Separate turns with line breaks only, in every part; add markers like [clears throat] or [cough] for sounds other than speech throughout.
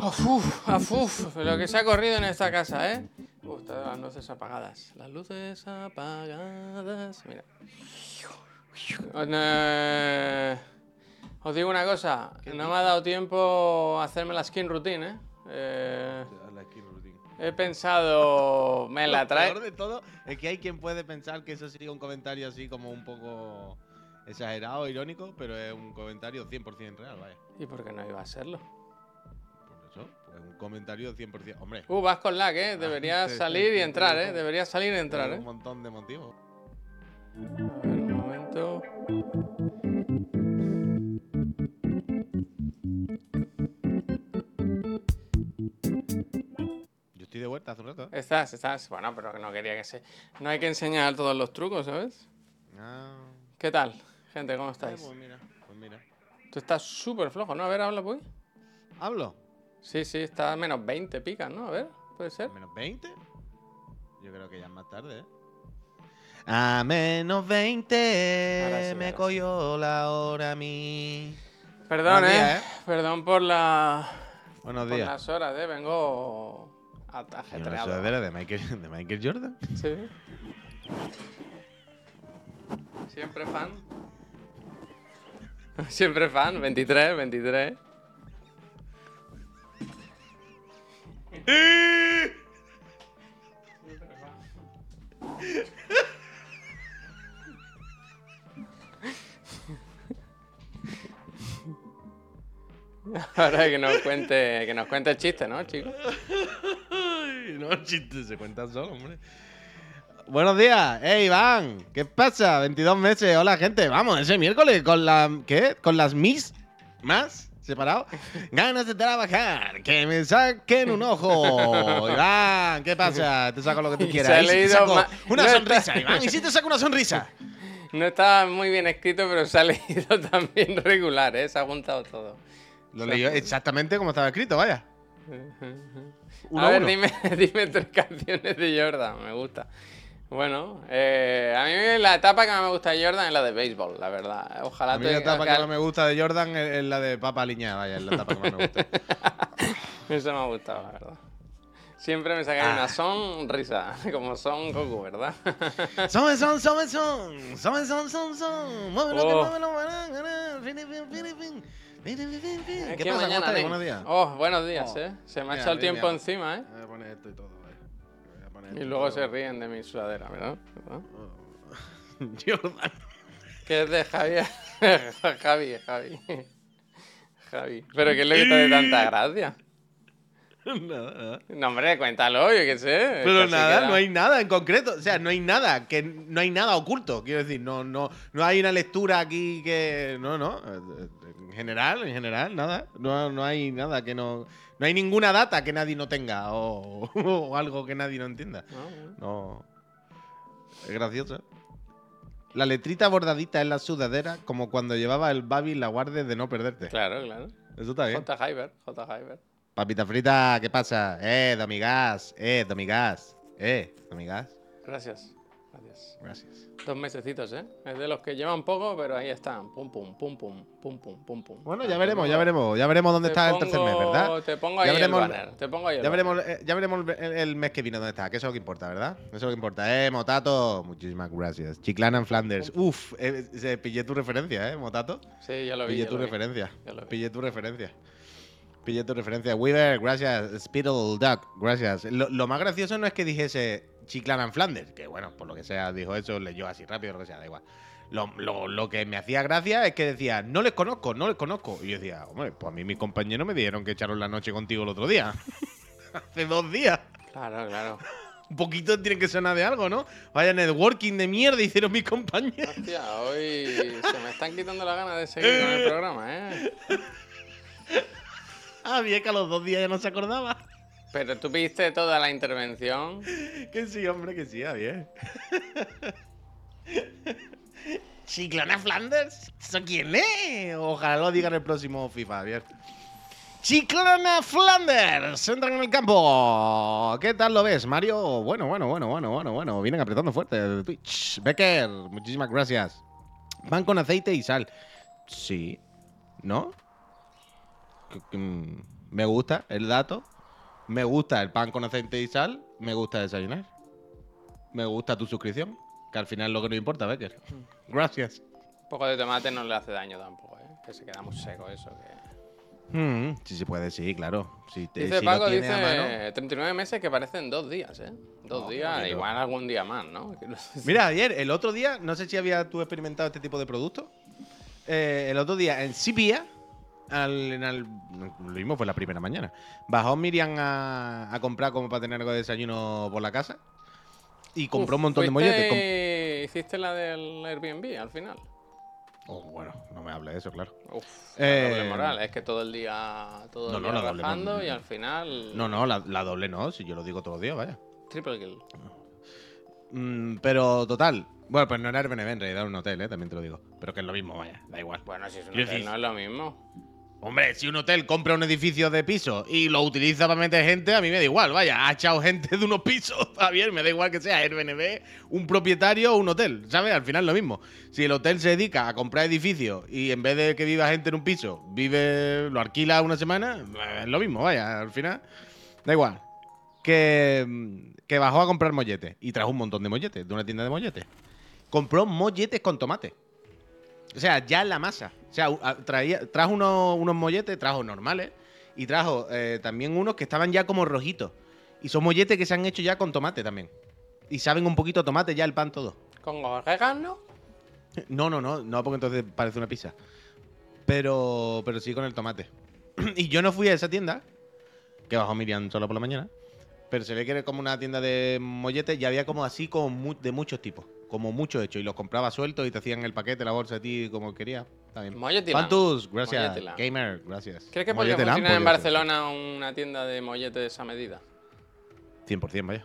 Uf, uf, uf, lo que se ha corrido en esta casa, ¿eh? Uf, todas las luces apagadas. Las luces apagadas. Mira. Eh, Os digo una cosa, no me ha dado tiempo a hacerme la skin routine, ¿eh? Eh,
La skin routine.
he pensado, me la
Lo
trae.
peor de todo es que hay quien puede pensar que eso sería un comentario así como un poco exagerado, irónico, pero es un comentario 100% real, vaya.
¿Y por qué no iba a serlo?
Por eso, pues un comentario 100%. Hombre,
Uh, vas con lag, ¿eh? Deberías [laughs]
sí,
salir y entrar, ¿eh? Deberías salir y entrar, ¿eh?
un montón de motivos.
A ver, un momento.
Yo estoy de vuelta hace un rato. ¿eh?
Estás, estás. Bueno, pero no quería que se. No hay que enseñar todos los trucos, ¿sabes?
Ah,
¿Qué tal, gente? ¿Cómo estáis?
pues mira, pues mira.
Tú estás súper flojo, ¿no? A ver, habla, pues.
¿Hablo?
Sí, sí, está a menos 20 picas, ¿no? A ver, puede ser.
¿Menos 20? Yo creo que ya es más tarde, ¿eh? A menos 20
Ahora sí,
me
ahora
cogió la hora a mí.
Perdón, ¿eh?
días, ¿eh?
Perdón por la.
Buenos
Por
días.
las horas, ¿eh? Vengo.
¿Y una
ajetreado.
sudadera de Michael, de Michael Jordan?
Sí. Siempre fan. [laughs] Siempre fan, 23, 23. Ahora que nos cuente, que nos cuente el chiste, ¿no, chicos? [laughs]
No, chiste, se cuenta solo, hombre. Buenos días, hey Iván, ¿qué pasa? 22 meses, hola gente, vamos, ese miércoles con la, ¿qué? Con las mis más separado. Ganas de trabajar, que me saquen un ojo. [laughs] Iván, ¿qué pasa? Te saco lo que tú quieras.
se ha
¿Y si te
leído
saco una
no está-
sonrisa, Iván, ¿y si te saco una sonrisa? [laughs]
No está muy bien escrito, pero se ha leído [laughs] también regular, ¿eh? Se ha juntado todo.
Lo leí exactamente como estaba escrito, vaya. Uno
a ver, dime, dime tres canciones de Jordan, me gusta. Bueno, eh, a mí la etapa que más me gusta de Jordan es la de béisbol, la verdad. Ojalá
A mí la
te-
etapa que más me gusta de Jordan es es la de Papa Liña, vaya, es la etapa que más me gusta. [laughs]
Eso me ha gustado, la verdad. Siempre me sacan
Ah.
una sonrisa, [laughs] como son Goku, ¿verdad? [laughs]
Son, son, son, son, son, son, son, son. Muévelo, que
Oh.
muévelo, ¿Qué
que
pasa? ¿Cómo
mañana,
estáis?
nen.
Buenos días.
Oh, buenos días,
Oh.
¿eh? Se me ha echado el tiempo
mira.
encima, ¿eh?
Voy a poner esto y todo,
Y luego se ríen de mi sudadera, ¿verdad? ¿verdad?
Oh. [laughs] Jordan.
Que es de Javier. [laughs] Javi, Javi. Javi. Pero ¿qué es lo que te de tanta gracia?
Nada, nada.
No, hombre, cuéntalo, yo qué sé.
Pero
Casi
nada,
queda-
no hay nada en concreto. O sea, no hay nada, que no hay nada oculto. Quiero decir, no, no, no hay una lectura aquí que. No, no. En general, en general, nada. No, no hay nada que no. No hay ninguna data que nadie no tenga o, [laughs] o algo que nadie no entienda.
No, no.
Es gracioso. La letrita bordadita en la sudadera, como cuando llevaba el Babi la guardia de no perderte.
Claro, claro.
Eso está bien.
J. Hyber, J. Hyber.
Papita frita, ¿qué pasa? Eh, Domigas, eh, Domigas, eh, Domigas.
Gracias. Gracias.
Gracias.
Dos mesecitos, ¿eh? Es de los que llevan poco, pero ahí están. Pum, pum, pum, pum, pum, pum, pum, pum.
Bueno, ya veremos, ya veremos. Ya veremos dónde
te
está el tercer mes, ¿verdad?
Te pongo
Ya
ahí el
veremos-
banner. Te pongo ahí el
Ya
banner.
veremos, eh, ya veremos el, el mes que viene dónde está, que eso es lo que importa, ¿verdad? Eso es lo que importa. Eh, Motato, muchísimas gracias. Chiclana en Flanders. Uf, eh, pillé tu referencia, ¿eh, Motato?
Sí, ya lo vi.
Pillé
ya
tu
lo vi.
referencia.
Ya lo vi.
Pillé tu referencia. Pillé tu referencia. Weaver, gracias. Spittle Duck, gracias. Lo, lo más gracioso no es que dijese Chiclana en Flanders, que bueno, por lo que sea, dijo eso, leyó así rápido, lo que sea, da igual. Lo, lo- lo que me hacía gracia es que decía, no les conozco, no les conozco. Y yo decía, hombre, pues a mí mis compañeros me dijeron que echaron la noche contigo el otro día. [laughs] Hace dos días.
Claro, claro. [laughs]
Un poquito tiene que sonar de algo, ¿no? Vaya networking de mierda hicieron mis compañeros.
Hostia, hoy se me están quitando las ganas de seguir con el programa, ¿eh? [laughs]
Ah, bien que a los dos días ya no se acordaba.
Pero tú viste toda la intervención. [laughs]
Que sí, hombre, que sí, bien. [laughs] Chiclana Flanders, ¿eso quién es? Ojalá lo digan el próximo FIFA, bien. Chiclana Flanders, entran en el campo. ¿Qué tal lo ves, Mario? Bueno, bueno, bueno, bueno, bueno, bueno. Vienen apretando fuerte de Twitch. Becker, muchísimas gracias. Van con aceite y sal. Sí. ¿No? Mm, Me gusta el dato. Me gusta el pan con aceite y sal. Me gusta desayunar. Me gusta tu suscripción. Que al final es lo que nos importa, Becker. Gracias.
Un poco de tomate no le hace daño tampoco, ¿eh? Que se queda muy seco eso. Que...
Mm, sí se puede, sí, claro. Si te,
Dice
si
Paco,
a mano-
dice 39 meses que parecen dos días, ¿eh? Dos
No,
días, igual algún día más, ¿no? [laughs]
Mira, ayer, el otro día, no sé si había tú experimentado este tipo de productos. Eh, el otro día en Sipia, al, en al- lo mismo fue la primera mañana. Bajó Miriam a, a comprar como para tener algo de desayuno por la casa. Y compró
Uf,
un montón de
¿fuiste
molletes.
Hiciste la del Airbnb al final.
Oh, bueno, no me hable de eso, claro.
Uf,
Eh,
la doble moral. Es que todo el día, todo
No,
el
no,
día
la doble
rajando
moral.
y al final.
No, no, la, la doble no, si yo lo digo todos los días, vaya.
Triple kill.
Mm, pero total. Bueno, pues no era Airbnb, en realidad era un hotel, ¿eh? también te lo digo. Pero que es lo mismo, vaya, da igual.
Bueno, si es un hotel, no es lo mismo.
Hombre, si un hotel compra un edificio de pisos y lo utiliza para meter gente, a mí me da igual. Vaya, ha echado gente de unos pisos, [laughs] bien, me da igual que sea Airbnb, un propietario o un hotel, ¿sabes? Al final es lo mismo. Si el hotel se dedica a comprar edificios y en vez de que viva gente en un piso, vive, lo alquila una semana, es lo mismo, vaya, al final. Da igual. Que, que bajó a comprar molletes y trajo un montón de molletes de una tienda de molletes. Compró molletes con tomate. O sea, ya la masa. O sea, traía, trajo unos, unos molletes, trajo normales. Y trajo eh, también unos que estaban ya como rojitos. Y son molletes que se han hecho ya con tomate también. Y saben un poquito a tomate ya el pan todo.
Con orégano. [laughs]
No, no, no, no, porque entonces parece una pizza. Pero, pero sí con el tomate. [clears throat] y yo no fui a esa tienda, que bajó Miriam solo por la mañana. Pero se ve que era como una tienda de molletes y había como así como de muchos tipos. Como muchos hechos. Y los compraba sueltos y te hacían el paquete, la bolsa a ti como querías.
Molletilán.
Fantus, gracias.
Molletilán.
Gamer, gracias.
¿Crees que podría funcionar en. Barcelona una tienda de molletes a medida?
100%, vaya.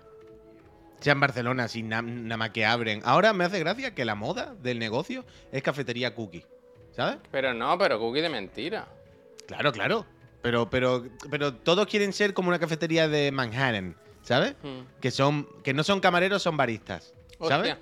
Sea en Barcelona, sin na- nada más que abren. Ahora me hace gracia que la moda del negocio es cafetería cookie. ¿Sabes?
Pero no, pero cookie de mentira.
Claro, claro. Pero, pero, pero todos quieren ser como una cafetería de Manhattan, ¿sabes?
Hmm.
Que son, que no son camareros, son baristas. ¿Sabes?
Hostia.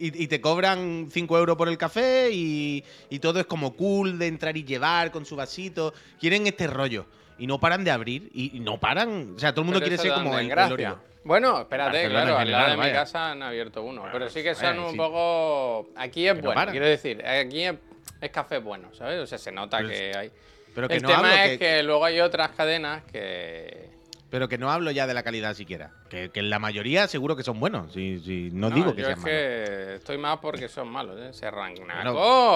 Y, y te cobran 5 euros por el café y, y todo es como cool de entrar y llevar con su vasito. Quieren este rollo. Y no paran de abrir. Y, y no paran. O sea, todo el mundo
Pero
quiere ser como
en
el, el.
Bueno, espérate,
Barcelona
claro, al lado de mi casa han abierto uno.
Bueno,
pero sí que son un
sí.
poco. Aquí es bueno,
paran.
quiero decir, aquí es, es café bueno, ¿sabes? O sea, se nota
Pero
que hay.
Pero que
El
no
tema
hablo
es que... luego hay otras cadenas que.
Pero que no hablo ya de la calidad siquiera. Que, que la mayoría seguro que son buenos. Si, si no,
No,
digo que
yo
sean
es
malos.
que estoy más porque son malos, ¿eh? Se arrancan.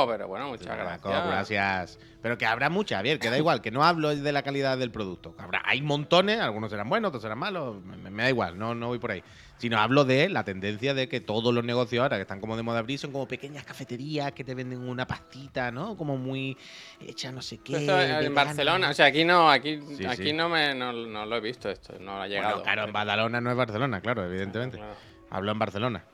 Pero bueno, muchas gracias.
Pero que habrá muchas, Javier, que da igual, que no hablo de la calidad del producto. Habrá, hay montones, algunos serán buenos, otros serán malos, me, me da igual, no, no voy por ahí. Sino hablo de la tendencia de que todos los negocios ahora que están como de moda abrir son como pequeñas cafeterías que te venden una pastita, ¿no? Como muy hecha no sé qué.
Esto en. Barcelona, o sea, aquí no, aquí,
Sí,
aquí
sí.
no me no, no lo he visto esto, no ha llegado.
Bueno, claro, en Badalona no es Barcelona, claro, evidentemente.
Claro.
Hablo en Barcelona.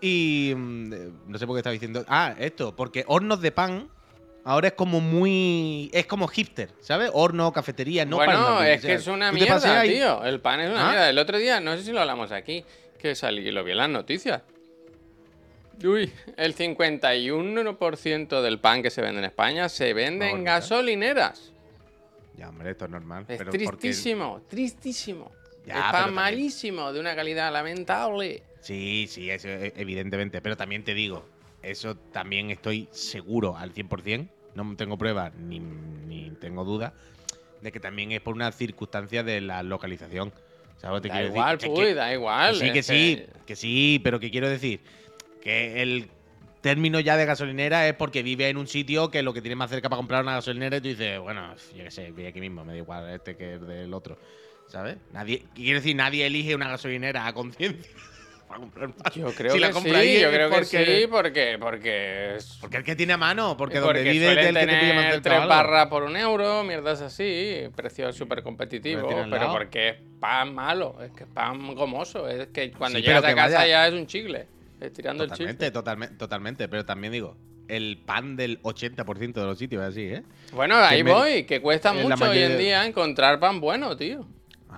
Y mm, eh, no sé por qué estaba diciendo. Ah, esto, porque hornos de pan ahora es como muy. Es como hipster, ¿sabes? Horno, cafetería, no
bueno,
abrir,
es
o
que es una mierda,
ahí-
tío. El pan es una
¿Ah?
mierda. El otro día, no sé si lo hablamos aquí, que salí, lo vi en las noticias. Uy, el 51% del pan que se vende en España se vende en
¿eh?
gasolineras.
Ya, hombre, esto es normal.
Es
pero porque-
tristísimo, tristísimo.
Ya,
es
pero
pan
también-
malísimo, de una calidad lamentable.
Sí, sí, eso, e- evidentemente. Pero también te digo, eso también estoy seguro al 100%. No tengo pruebas ni, ni tengo dudas de que también es por una circunstancia de la localización. ¿Sabes te
Da
quiero decir?
igual,
Que-
puy,
que-
da igual.
Que sí, que sí, que sí, pero que quiero decir que el término ya de gasolinera es porque vive en un sitio que lo que tiene más cerca para comprar una gasolinera y tú dices, bueno, yo qué sé, voy aquí mismo, me da igual este que el del otro, ¿sabes? Nadie, quiero decir, nadie elige una gasolinera a conciencia [laughs] para comprar más.
Yo creo
Si la
que
compra
sí,
ahí
yo creo que sí, porque, porque es-
Porque el que tiene a mano, porque,
porque
donde vive es el que te pilla más
tres barras por un euro, mierdas así, precio súper competitivo,
Pero
porque es pan malo, es que es pan gomoso, es que cuando
Sí,
llegas a casa
vaya-
ya es un chicle, estirando el chicle.
totalmente, totalmente, pero también digo, el pan del 80% de los sitios es así, ¿eh?
Bueno, ahí voy, que cuesta
la
mucho hoy en día encontrar pan bueno, tío.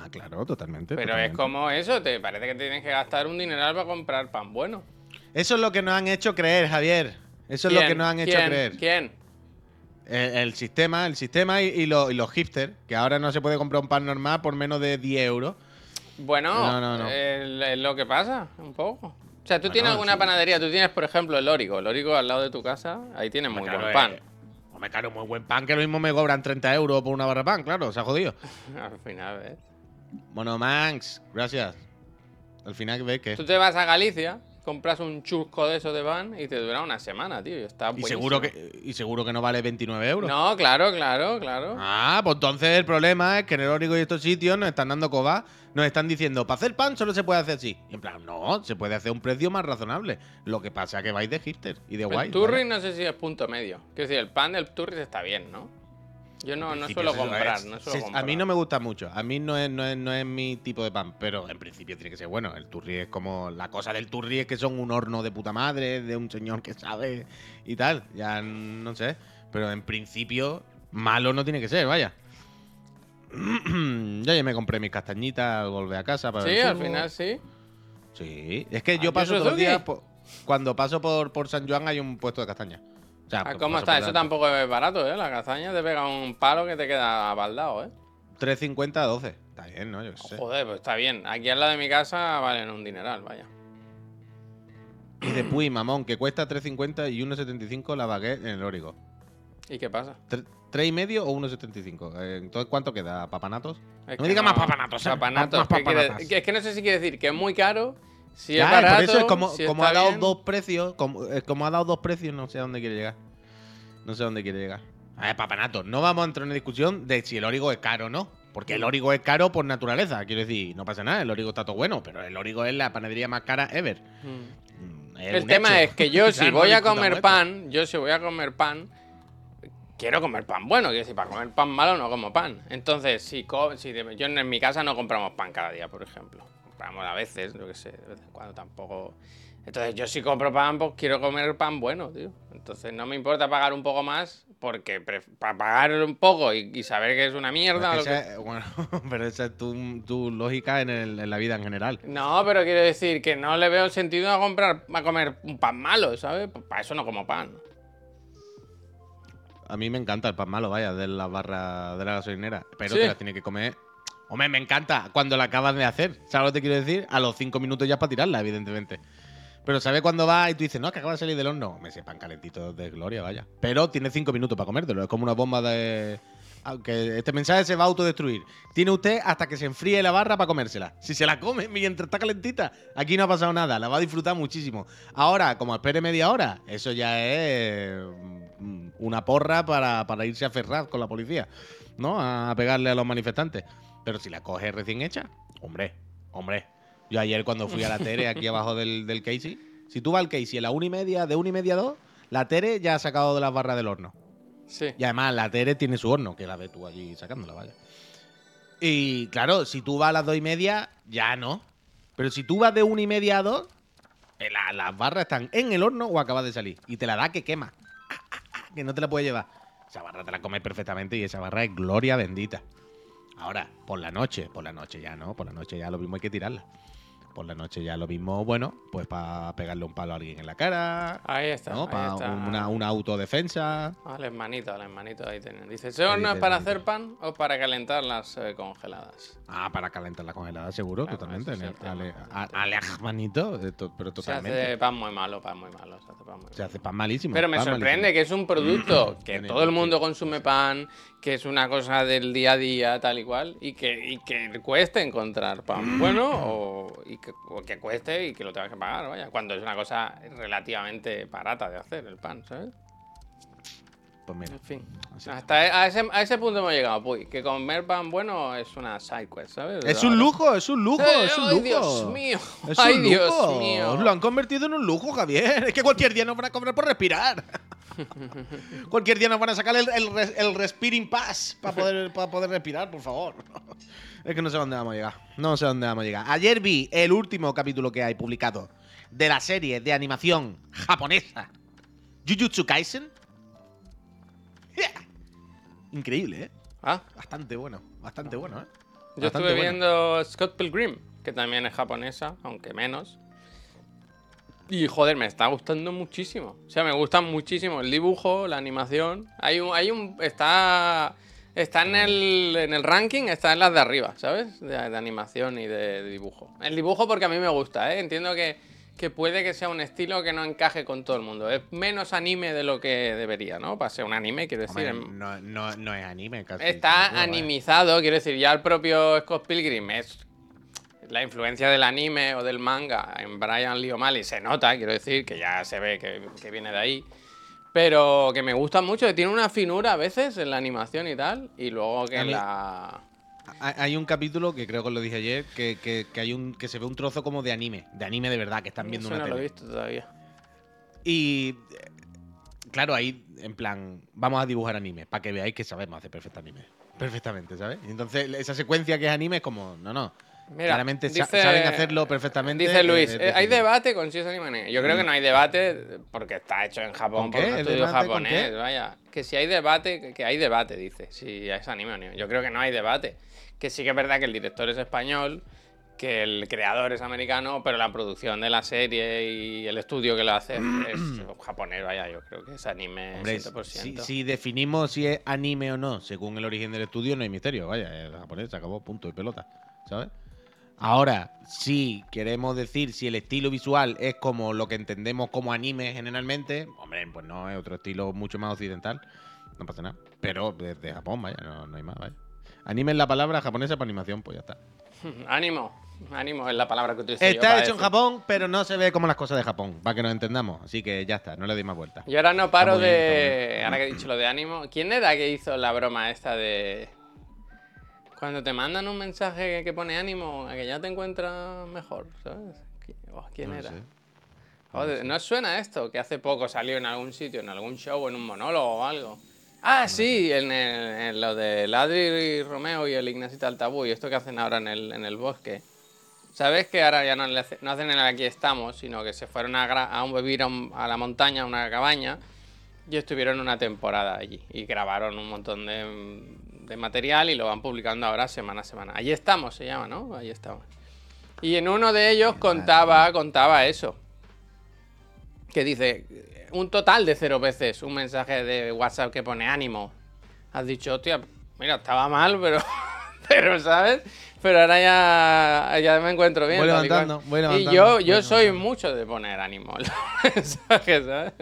Ah, claro, totalmente.
Pero
totalmente.
es como eso, te parece que tienes que gastar un dineral para comprar pan bueno.
Eso es lo que nos han hecho creer, Javier. Eso es lo que nos han hecho
¿Quién?
creer.
¿Quién?
El, el sistema, el sistema y, y lo- y los hipsters, que ahora no se puede comprar un pan normal por menos de 10 euros.
Bueno,
No, no, no.
Es lo que pasa, un poco. O sea, tú
Bueno,
tienes alguna
sí.
panadería, tú tienes, por ejemplo, el Órigo. El Órigo al lado de tu casa, ahí tienes muy
Claro,
buen
eh,
pan.
Hombre, claro, muy buen pan, que lo mismo me cobran 30 euros por una barra de pan, claro, se ha jodido. [laughs]
Al final, ¿eh?
Bueno, Manx, gracias. Al final ves que.
Tú te vas a Galicia, compras un chusco de esos de pan y te dura una semana, tío. y Está
Y seguro, que, y seguro que no vale 29 euros.
No, claro, claro, claro.
Ah, pues entonces el problema es que en el Órigo y estos sitios nos están dando coba, nos están diciendo, para hacer pan solo se puede hacer así. Y en plan, no, se puede hacer un precio más razonable. Lo que pasa es que vais de hipster y de guay.
el turri no sé si es punto medio. Quiero decir, el pan del turri está bien, ¿no? Yo no, no suelo comprar, no suelo
A
comprar.
mí no me gusta mucho. A mí no es, no, es, no es mi tipo de pan, pero en principio tiene que ser bueno. El turri es como. La cosa del turri es que son un horno de puta madre, de un señor que sabe y tal. Ya no sé. Pero en principio, malo no tiene que ser, vaya. [clears throat] Yo ya me compré mis castañitas al volver a casa para
Sí,
ver
al
fútbol.
final sí.
Sí, es que
Ah,
yo
¿yo
paso todos los días. cuando paso por, por San Juan hay un puesto de castaña. O sea,
Ah,
pues
¿Cómo está? Eso tampoco es barato, ¿eh? La cazaña te pega un palo que te queda baldado, ¿eh?
3.50 a 12. Está bien, ¿no? Yo qué sé.
Joder, pues está bien. Aquí al lado de mi casa valen un dineral, vaya.
Dice Puy, mamón, que cuesta 3.50 y 1.75 la baguette en el Órigo.
¿Y qué pasa?
Tre- ¿Tres y medio o 1.75? Eh, Entonces, ¿cuánto queda? ¿Papanatos?
Es
No me digas más papanatos, ¿eh?
Papanatos.
Más
¿qué quiere-
papanatas.
que es que no sé si quiere decir que es muy caro, si es barato,
por eso es como,
si
como ha dado
bien.
dos precios, como, eh, como ha dado dos precios, no sé a dónde quiere llegar. No sé a dónde quiere llegar. A ver, papanatos, no vamos a entrar en una discusión de si el Órigo es caro o no. Porque el Órigo es caro por naturaleza. Quiero decir, no pasa nada, el Órigo está todo bueno, pero el Órigo es la panadería más cara ever.
Mm.
Mm,
El tema
hecho.
es que yo [laughs] si voy a comer pan, yo si voy a comer pan, quiero comer pan bueno. Quiero decir, para comer pan malo no como pan. Entonces, si, co- si de- yo en mi casa no compramos pan cada día, por ejemplo. Compramos a veces, yo qué sé, de vez en cuando tampoco. Entonces, yo si compro pan, pues quiero comer pan bueno, tío. Entonces, no me importa pagar un poco más, porque para pagar un poco y, y saber que es una mierda.
Pero
lo
es
que-
que esa- bueno, [laughs] pero esa es tu, tu lógica en, el- en la vida en general.
No, pero quiero decir que no le veo sentido a comprar a comer un pan malo, ¿sabes? Para eso no como pan.
A mí me encanta el pan malo, vaya, de la barra de la gasolinera. Pero
Sí.
te las tienes que comer. Hombre, me encanta cuando la acabas de hacer. ¿Sabes lo que te quiero decir? A los cinco minutos ya para tirarla, evidentemente. Pero ¿sabes cuando vas y tú dices, no, que acaba de salir del horno? Me pan calentito de gloria, vaya. Pero tienes cinco minutos para comértelo. Es como una bomba de. Aunque este mensaje se va a autodestruir. Tiene usted hasta que se enfríe la barra para comérsela. Si se la come mientras está calentita, aquí no ha pasado nada. La va a disfrutar muchísimo. Ahora, como espere media hora, eso ya es mm, una porra para, para irse a Ferraz con la policía, ¿no? A pegarle a los manifestantes. Pero si la coges recién hecha, hombre, hombre. Yo ayer cuando fui a la Tere, aquí [laughs] abajo del, del Casey, si tú vas al Casey a la una y media, de una y media a dos, la Tere ya ha sacado de las barras del horno.
Sí.
Y además la Tere tiene su horno, que la ves tú allí sacándola, vaya. Y claro, si tú vas a las dos y media, ya no. Pero si tú vas de una y media a dos, eh, la- las barras están en el horno o acabas de salir. Y te la da que quema. Que no te la puedes llevar. Esa barra te la comes perfectamente y esa barra es gloria bendita. Ahora, por la noche, por la noche ya no, por la noche ya lo mismo hay que tirarla. Por la noche ya lo mismo, bueno, pues para pegarle un palo a alguien en la cara,
Ahí está.
¿no?
ahí
Para
está.
una, una autodefensa.
Al hermanito, al hermanito ahí tienen. Dice, ¿ese horno es para hacer pan o para calentar las eh, congeladas?
Ah, para calentar la congelada, seguro,
Claro,
totalmente.
tema.
Ale, eh, pero
Se
totalmente.
hace pan muy malo, pan muy malo. Se hace pan
Se hace malísimo.
Pero me sorprende
malísimo.
que es un producto [clears throat] que todo el mundo consume pan, que es una cosa del día a día, tal y cual, y que, y que cueste encontrar pan [clears throat] bueno o, y que, que cueste y que lo tengas que pagar, vaya, cuando es una cosa relativamente barata de hacer el pan, ¿sabes?
Pues mira,
En fin. Hasta a ese, a ese punto hemos llegado, Puy, que comer pan bueno es una side quest, ¿sabes?
Es un lujo, es un lujo, es un
¡Ay,
lujo.
Dios mío!
Es
¡Ay,
un
Dios
lujo.
mío!
Lo han convertido en un lujo, Javier. Es que cualquier día nos van a cobrar por respirar. [laughs] cualquier día nos van a sacar el, el, el respiring pass para poder, para poder respirar, por favor. Es que no sé dónde vamos a llegar. No sé dónde vamos a llegar. Ayer vi el último capítulo que hay publicado de la serie de animación japonesa Jujutsu Kaisen. Increíble, ¿eh?
Ah,
Bastante bueno, bastante bueno, ¿eh?
yo
Bastante
estuve
bueno.
viendo Scott Pilgrim, que también es japonesa, aunque menos. Y joder, me está gustando muchísimo. O sea, me gusta muchísimo el dibujo, la animación. Hay un, hay un, está, está en el, en el ranking, está en las de arriba, ¿sabes? De, de animación y de, de dibujo. El dibujo porque a mí me gusta, ¿eh? Entiendo que, que puede que sea un estilo que no encaje con todo el mundo. Es menos anime de lo que debería, ¿no? Para ser un anime, quiero decir.
Hombre,
en-
no, no, no es anime casi.
Está
¿eh?
animizado, quiero decir, ya el propio Scott Pilgrim es la influencia del anime o del manga en Brian Lee O'Malley se nota, quiero decir, que ya se ve que, que viene de ahí. Pero que me gusta mucho, que tiene una finura a veces en la animación y tal, y luego que en la...
Hay un capítulo que creo que os lo dije ayer, que, que- que hay un, que se ve un trozo como de anime, de anime de verdad, que están viendo
Eso
una
no lo he visto todavía.
Y eh, claro, ahí en plan, vamos a dibujar anime, para que veáis que sabemos hacer perfecto anime. Perfectamente, ¿sabes? Y entonces esa secuencia que es anime es como, no, no.
Mira,
Claramente
dice-
saben hacerlo perfectamente.
Dice Luis,
eh,
eh, ¿hay debate con si es anime? Yo creo que no hay debate porque está hecho en Japón
¿Con
por un
¿El
estudio japonés. Vaya, que si hay debate, que- hay debate, dice, si es anime o anime. Yo creo que no hay debate. Que sí que es verdad que el director es español, que el creador es americano, pero la producción de la serie y el estudio que lo hace es [clears throat] japonés. Vaya, yo creo que es anime
Hombre,
100%.
si, si definimos si es anime o no, según el origen del estudio, no hay misterio. Vaya, el japonés se acabó, punto y pelota. ¿Sabes? Ahora, si queremos decir si el estilo visual es como lo que entendemos como anime generalmente, hombre, pues no, es otro estilo mucho más occidental. No pasa nada. Pero desde Japón, vaya, no, no hay más, vaya. Anime es la palabra japonesa para animación, pues ya está. [laughs]
Ánimo, ánimo es la palabra que utilizo
Está hecho en. Japón, pero no se ve como las cosas de Japón, para que nos entendamos. Así que ya está, no le doy más vuelta.
Y ahora no paro
bien,
de. Ahora que he dicho lo de ánimo. ¿Quién era que hizo la broma esta de. Cuando te mandan un mensaje que pone ánimo, a que ya te encuentras mejor, ¿sabes? ¿Qui- oh, ¿Quién
No
era?
sé.
Joder, ¿no suena esto? Que hace poco salió en algún sitio, en algún show, en un monólogo o algo. Ah, sí, en, el- en lo de Ladri y Romeo y el Ignacita Altabú y esto que hacen ahora en el, en el bosque. ¿Sabes que ahora ya no, le hace- no hacen el aquí estamos, sino que se fueron a, a un vivir a, un- a la montaña, a una cabaña, y estuvieron una temporada allí y grabaron un montón de, de material y lo van publicando ahora semana a semana. Allí estamos, se llama, ¿no? Allí estamos. Y en uno de ellos contaba, contaba eso. Que dice, un total de cero veces un mensaje de WhatsApp que pone ánimo. Has dicho, hostia, mira, estaba mal, pero, [laughs] pero ¿sabes? Pero ahora ya, ya me encuentro bien.
Voy levantando,
Y yo, yo soy mucho de poner ánimo [laughs] los mensajes, ¿sabes?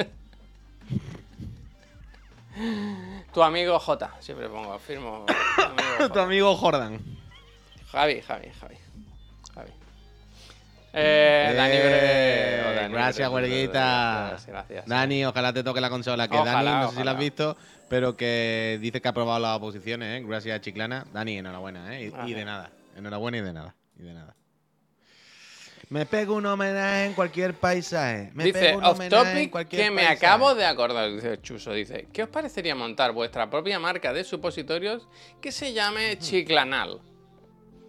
Tu amigo J, siempre pongo, firmo. [coughs] tu amigo
tu
J.
amigo Jordan.
Javi, Javi, Javi. Javi. Eh, Dani
Eh,
Bre- o Dani
gracias, huelguita.
Gracias, gracias.
Dani, ojalá te toque la consola. Que
Ojalá,
Dani, no sé si la has visto, pero que dice que ha aprobado las oposiciones, ¿eh? Gracias, Chiclana. Dani, enhorabuena, ¿eh? Y, y de nada. Enhorabuena y de nada. Y de nada. Me pego un homenaje en cualquier paisaje. Me
dice,
pego un
off
homenaje en
topic,
cualquier
que me
paisaje.
acabo de acordar, dice Chuso, dice, ¿qué os parecería montar vuestra propia marca de supositorios que se llame Chiclanal?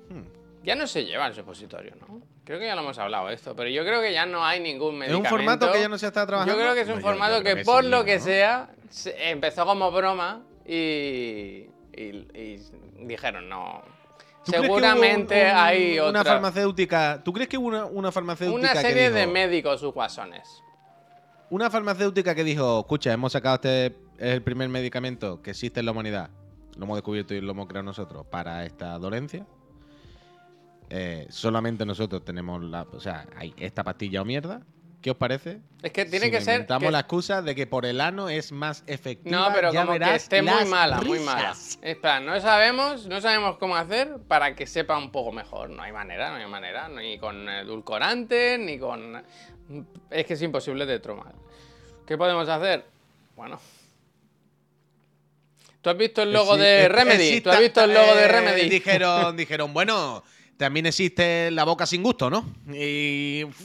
Hmm.
Ya no se lleva el supositorio, ¿no? Creo que ya lo hemos hablado esto, pero yo creo que ya no hay ningún
¿Es
medicamento.
un formato que ya no se está trabajando?
Yo creo que es un formato que, por lo que
¿no?
sea, se- empezó como broma y, y- y dijeron, no.
¿Tú crees que
Seguramente
hubo un-
hay
una
otra.
farmacéutica. ¿Tú crees que hubo una, una farmacéutica
Una
que
serie
dijo,
de médicos guasones.
Una farmacéutica que dijo, escucha, hemos sacado este es el primer medicamento que existe en la humanidad, lo hemos descubierto y lo hemos creado nosotros para esta dolencia. Eh, solamente nosotros tenemos la, o sea, hay esta pastilla o mierda. ¿Qué os parece?
Es que tiene
Si
que ser. Que-
la excusa de que por el ano es más efectiva.
No, pero
ya
como que
verás
esté muy mala, muy mala. Espera, no sabemos, no sabemos cómo hacer para que sepa un poco mejor. No hay manera, no hay manera, ni con edulcorante, ni con. Es que es imposible de tromar. ¿Qué podemos hacer? Bueno. ¿Tú has visto el logo
Sí,
de Remedy?
exista-
¿Tú has visto el logo de
eh,
Remedy?
Dijeron, dijeron, bueno, también existe la boca sin gusto, ¿no? Y. [laughs]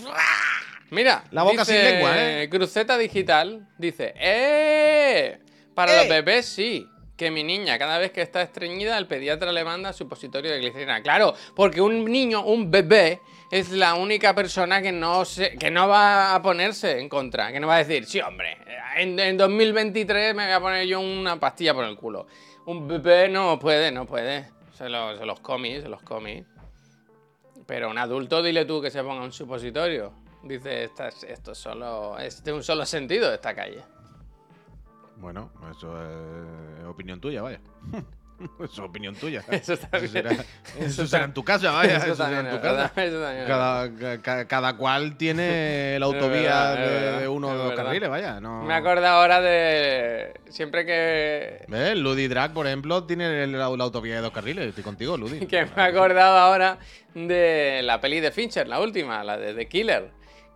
Mira,
La boca sin
dice
lengua, ¿eh?
Cruceta Digital dice, ¡eh! Para
¡Eh!
los bebés sí. Que mi niña, cada vez que está estreñida, el pediatra le manda supositorio de glicerina. Claro, porque un niño, un bebé, es la única persona que no, se, que no va a ponerse en contra. Que no va a decir, sí, hombre, en, en 2023 me voy a poner yo una pastilla por el culo. Un bebé no puede, no puede. Se, lo- se los comí, se los comí. Pero un adulto, dile tú que se ponga un supositorio. Dice, esta es- esto solo es de un solo sentido esta calle.
Bueno, eso es opinión tuya, vaya. [laughs] Eso es opinión tuya. [laughs]
Eso también-
será,
eso
eso será en tu casa, vaya. Eso, será en tu casa.
eso
Cada, ca- cada cual tiene [laughs] la autovía
verdad,
de,
verdad,
de uno de los
verdad.
carriles, vaya. No...
Me acuerdo ahora de. Siempre que.
¿Ves? Ludi Drag, por ejemplo, tiene la, la autovía de dos carriles. Estoy contigo, Ludi.
Que me he acordado ahora de la peli de Fincher, la última, la de The Killer.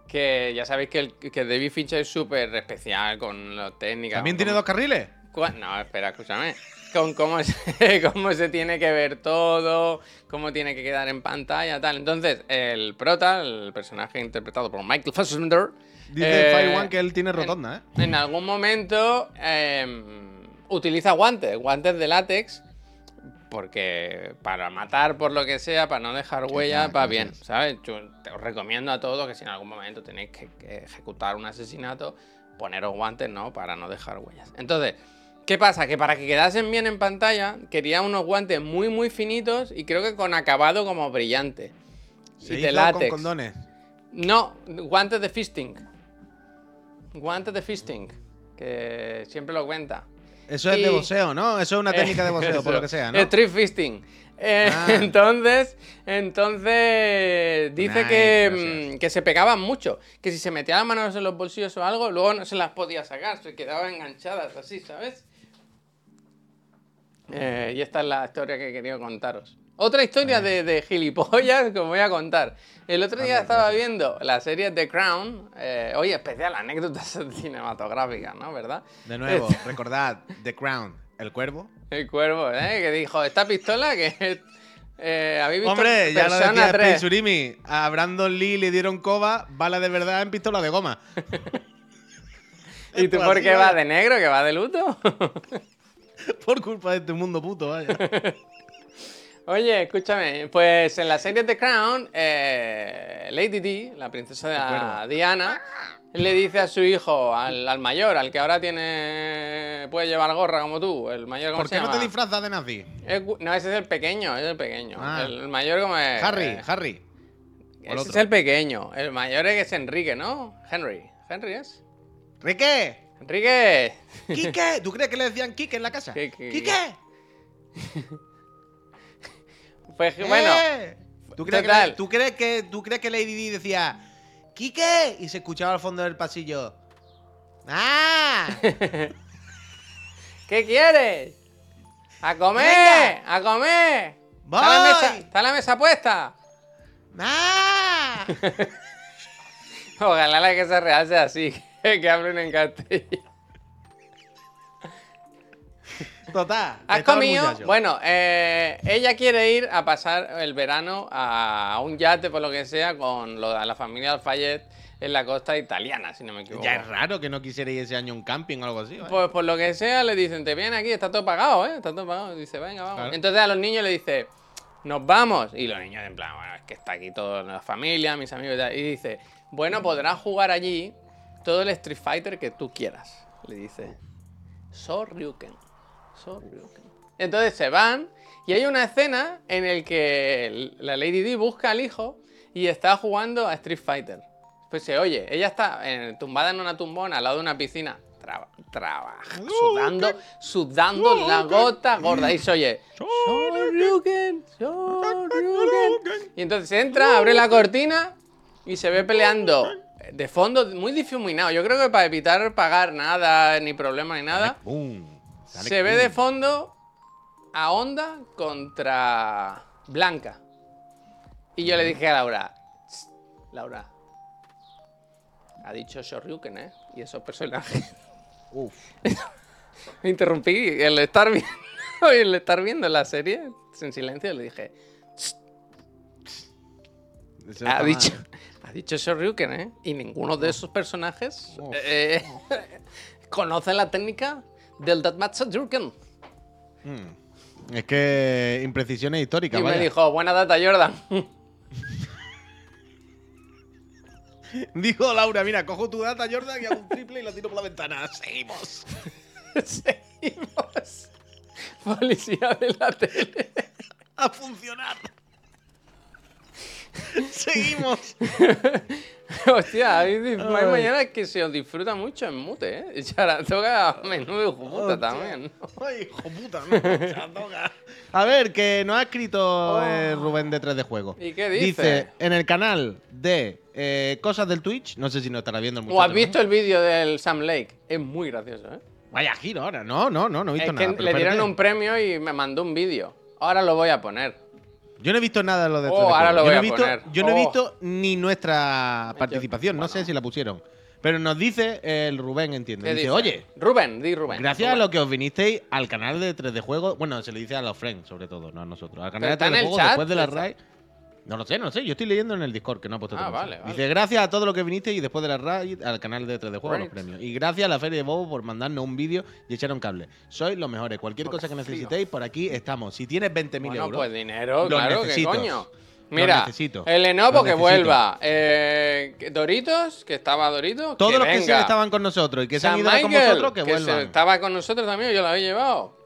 Que ya sabéis que, el, que David Fincher es súper especial con la técnica.
¿También tiene
cómo-
dos carriles?
No, espera, escúchame. Con cómo se, [laughs] cómo se tiene que ver todo, cómo tiene que quedar en pantalla, tal. Entonces, el prota, el personaje interpretado por Michael Fassbender.
Dice
eh,
Fire One que él tiene rotonda, ¿eh?
En algún momento eh, utiliza guantes, guantes de látex, porque para matar por lo que sea, para no dejar huellas,
tal,
va bien. ¿sabes? Yo te os recomiendo a todos que si en algún momento tenéis que, que ejecutar un asesinato, poneros guantes, ¿no? Para no dejar huellas. Entonces, ¿qué pasa? Que para que quedasen bien en pantalla, quería unos guantes muy, muy finitos y creo que con acabado como brillante.
Se
y
hizo
de látex.
con condones.
No, guantes de fisting. Guantes de fisting. Que siempre lo cuenta.
Eso es
Y-
de boxeo, ¿no? Eso es una [laughs] técnica de boxeo, por lo que sea, ¿no?
Street fisting. Eh,
Ah.
Entonces, entonces dice
Nice,
que, mm, que se pegaban mucho. Que si se metía las manos en los bolsillos o algo, luego no se las podía sacar. Se quedaban enganchadas así, ¿sabes? Eh, y esta es la historia que he querido contaros. Otra historia de, de gilipollas que os voy a contar. El otro día estaba viendo la serie The Crown. eh, oye, especial, anécdotas [laughs] cinematográficas, ¿no? ¿Verdad?
De nuevo, recordad, The Crown, el cuervo.
El cuervo, ¿eh? Que dijo, esta pistola que... Eh, ¿Habéis visto
Hombre, ya lo decía
3?
Space Urimi. A Brandon Lee le dieron coba, bala de verdad en pistola de goma. [laughs]
¿Y tú por qué vas de negro? ¿Que vas de luto? [laughs]
Por culpa de este mundo puto, vaya.
Oye, escúchame, pues en la serie The Crown, eh, Lady Di, la princesa de. Diana, le dice a su hijo, al, al mayor, al que ahora tiene puede llevar gorra como tú, el mayor ¿cómo
¿Por
se
qué no te disfrazas de nazi?
Es gu- no, ese es el pequeño, es el pequeño.
Ah.
El, el mayor como es...
Harry,
eh,
Harry. el
ese es
otro.
el pequeño. El mayor es que es Enrique, ¿no? Henry. ¿Henry es?
¡Rique!
¡Enrique!
¡Quique! ¿Tú crees que le decían Quique en la casa?
¿Qué- qué-
¡Quique! [laughs]
Pues que, bueno,
¡Eh! ¿Tú crees, que,
total.
le- ¿tú, crees que, ¿Tú crees que Lady Di decía ¡Quique! Y se escuchaba al fondo del pasillo. ¡Ah! [laughs]
¿qué quieres? ¡A comer! ¡A comer!
¡Voy!
¿Está la, mesa, está la mesa puesta?
¡Ah! [laughs]
Ojalá la que se real sea así, [laughs] que hablen en castellano.
Total.
¿Has comido? Bueno, eh, ella quiere ir a pasar el verano a un yate, por lo que sea, con lo de la familia Alfayet en la costa italiana, si no me equivoco.
Ya es raro que no quisiera ir ese año a un camping o algo así. ¿vale?
Pues por lo que sea, le dicen, te viene aquí, está todo pagado, ¿eh? Está todo pagado. Dice, venga, vamos.
Claro.
Entonces a los niños le dice, nos vamos. Y los niños en plan, bueno, es que está aquí toda la familia, mis amigos y tal. Y dice, bueno, podrás jugar allí todo el Street Fighter que tú quieras. Le dice, Sorryuken. Entonces se van y hay una escena en el que la Lady Di busca al hijo y está jugando a Street Fighter. Pues se oye, ella está eh, tumbada en una tumbona al lado de una piscina, traba- trabaja, sudando, sudando la gota gorda. Y se oye, Shoryuken, Shoryuken. Y entonces entra, abre la cortina y se ve peleando de fondo, muy difuminado. Yo creo que para evitar pagar nada, ni problema ni nada. Se ve de fondo a Honda contra Blanca. Y yo le dije a Laura, "Tss, Laura, ha dicho Shoryuken, ¿eh? Y esos personajes. [laughs]
Uf.
Me [laughs] interrumpí el estar viendo, [laughs] el estar viendo la serie en silencio le dije, ha dicho, ha dicho Shoryuken, ¿eh? Y ninguno de esos personajes
Oh.
eh, conoce la técnica del Datmatsu Shoryuken.
Mm. Es que imprecisiones históricas,
Y me
vaya.
dijo, buena data, Jordan. [laughs]
Dijo Laura, mira, cojo tu data, Jordan, y hago un triple y la tiro por la ventana. [laughs] Seguimos. [laughs]
Seguimos. Policía de la tele.
A funcionar. [laughs] Seguimos. [laughs]
Hostia, hay, hay mañana que se os disfruta mucho en mute, ¿eh? [laughs] Charatoga menudo hijo puta también. ¿no?
Ay, hijo puta, no. A ver, que nos ha escrito eh, Rubén de 3 de Juego.
Oh. ¿Y qué dice?
Dice, en el canal de eh, Cosas del Twitch, no sé si nos estará viendo el
¿O has
muchacho, ¿no?
visto el vídeo del Sam Lake? Es muy gracioso, ¿eh?
Vaya giro ahora. No, no, no, no he visto
Es que
nada.
le dieron un premio y me mandó un vídeo. Ahora lo voy a poner.
Yo no he visto nada de lo de
Oh,
3 de
ahora lo
yo no he
a
visto,
poner.
Yo no he
Oh.
visto ni nuestra participación. No sé si la pusieron. Pero nos dice el Rubén, entiendo.
¿Qué
Dice,
dice?
oye,
Rubén, di Rubén.
Gracias a lo que os vinisteis al canal de 3D Juego. Bueno, se le dice a los friends, sobre todo, no a nosotros. Al canal de
¿Está en
3D
el
Juego
chat?
después de la. RAI. No lo sé, no lo sé. Yo estoy leyendo en el Discord, que no ha puesto
Ah, vale, vale.
Dice, gracias a todo lo que vinisteis y después de la RAI al canal de 3D Juego, los
Right.
premios. Y gracias a la Feria de Bobo por mandarnos un vídeo y echar un cable. Sois los mejores. Cualquier cosa que necesitéis, por aquí estamos. Si tienes 20.000
Bueno,
euros.
pues dinero,
Los
claro,
necesito.
¿qué coño?
Los
Mira,
necesito.
el Lenovo
Los
que
necesito.
vuelva. Eh, Doritos, que estaba Dorito.
Todos
que
los que se
venga.
estaban con nosotros y que se han ido con
Michael,
vosotros, que,
se
vuelvan.
estaba con nosotros también, yo lo había llevado.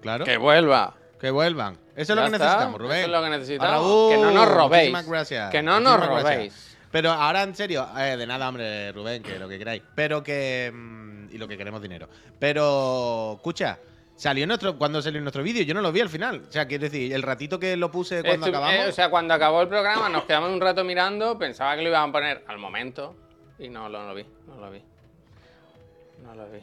Claro.
Que vuelva.
Que vuelvan. Eso es
Ya
lo que
está,
necesitamos, Rubén.
Eso es lo que necesitamos.
Raúl,
que no nos robéis.
muchísimas gracias.
Que no nos
gracias.
robéis.
Pero ahora en serio, eh, de nada, hombre, Rubén, que lo que queráis. Pero que. mm, y lo que queremos dinero. Pero, escucha, salió nuestro. Cuando salió nuestro vídeo, yo no lo vi al final. O sea, quiero decir, el ratito que lo puse cuando
Estu-
acabamos.
eh, o sea, cuando acabó el programa nos quedamos un rato mirando, pensaba que lo iban a poner al momento y no lo vi, no lo vi. No lo vi.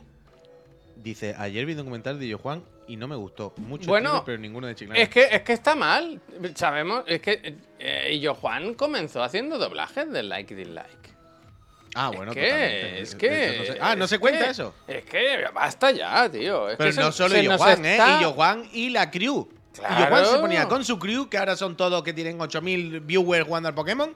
Dice, ayer vi un documental de Yo Juan y no me gustó. Mucho
Bueno,
pero ninguno de Chiclana.
Es que, es que está mal. Sabemos, es que eh, yo Juan comenzó haciendo doblajes de like y dislike.
Ah, bueno,
es que,
totalmente.
es que.
No sé- Ah, no se cuenta
que-
eso.
Es que basta ya, tío. Es
Pero
que se-
no solo
se
Yo Juan, ¿eh? Y Yo Juan y la crew.
Claro.
Y Yo Juan se ponía con su crew, que ahora son todos que tienen 8000 viewers jugando al Pokémon,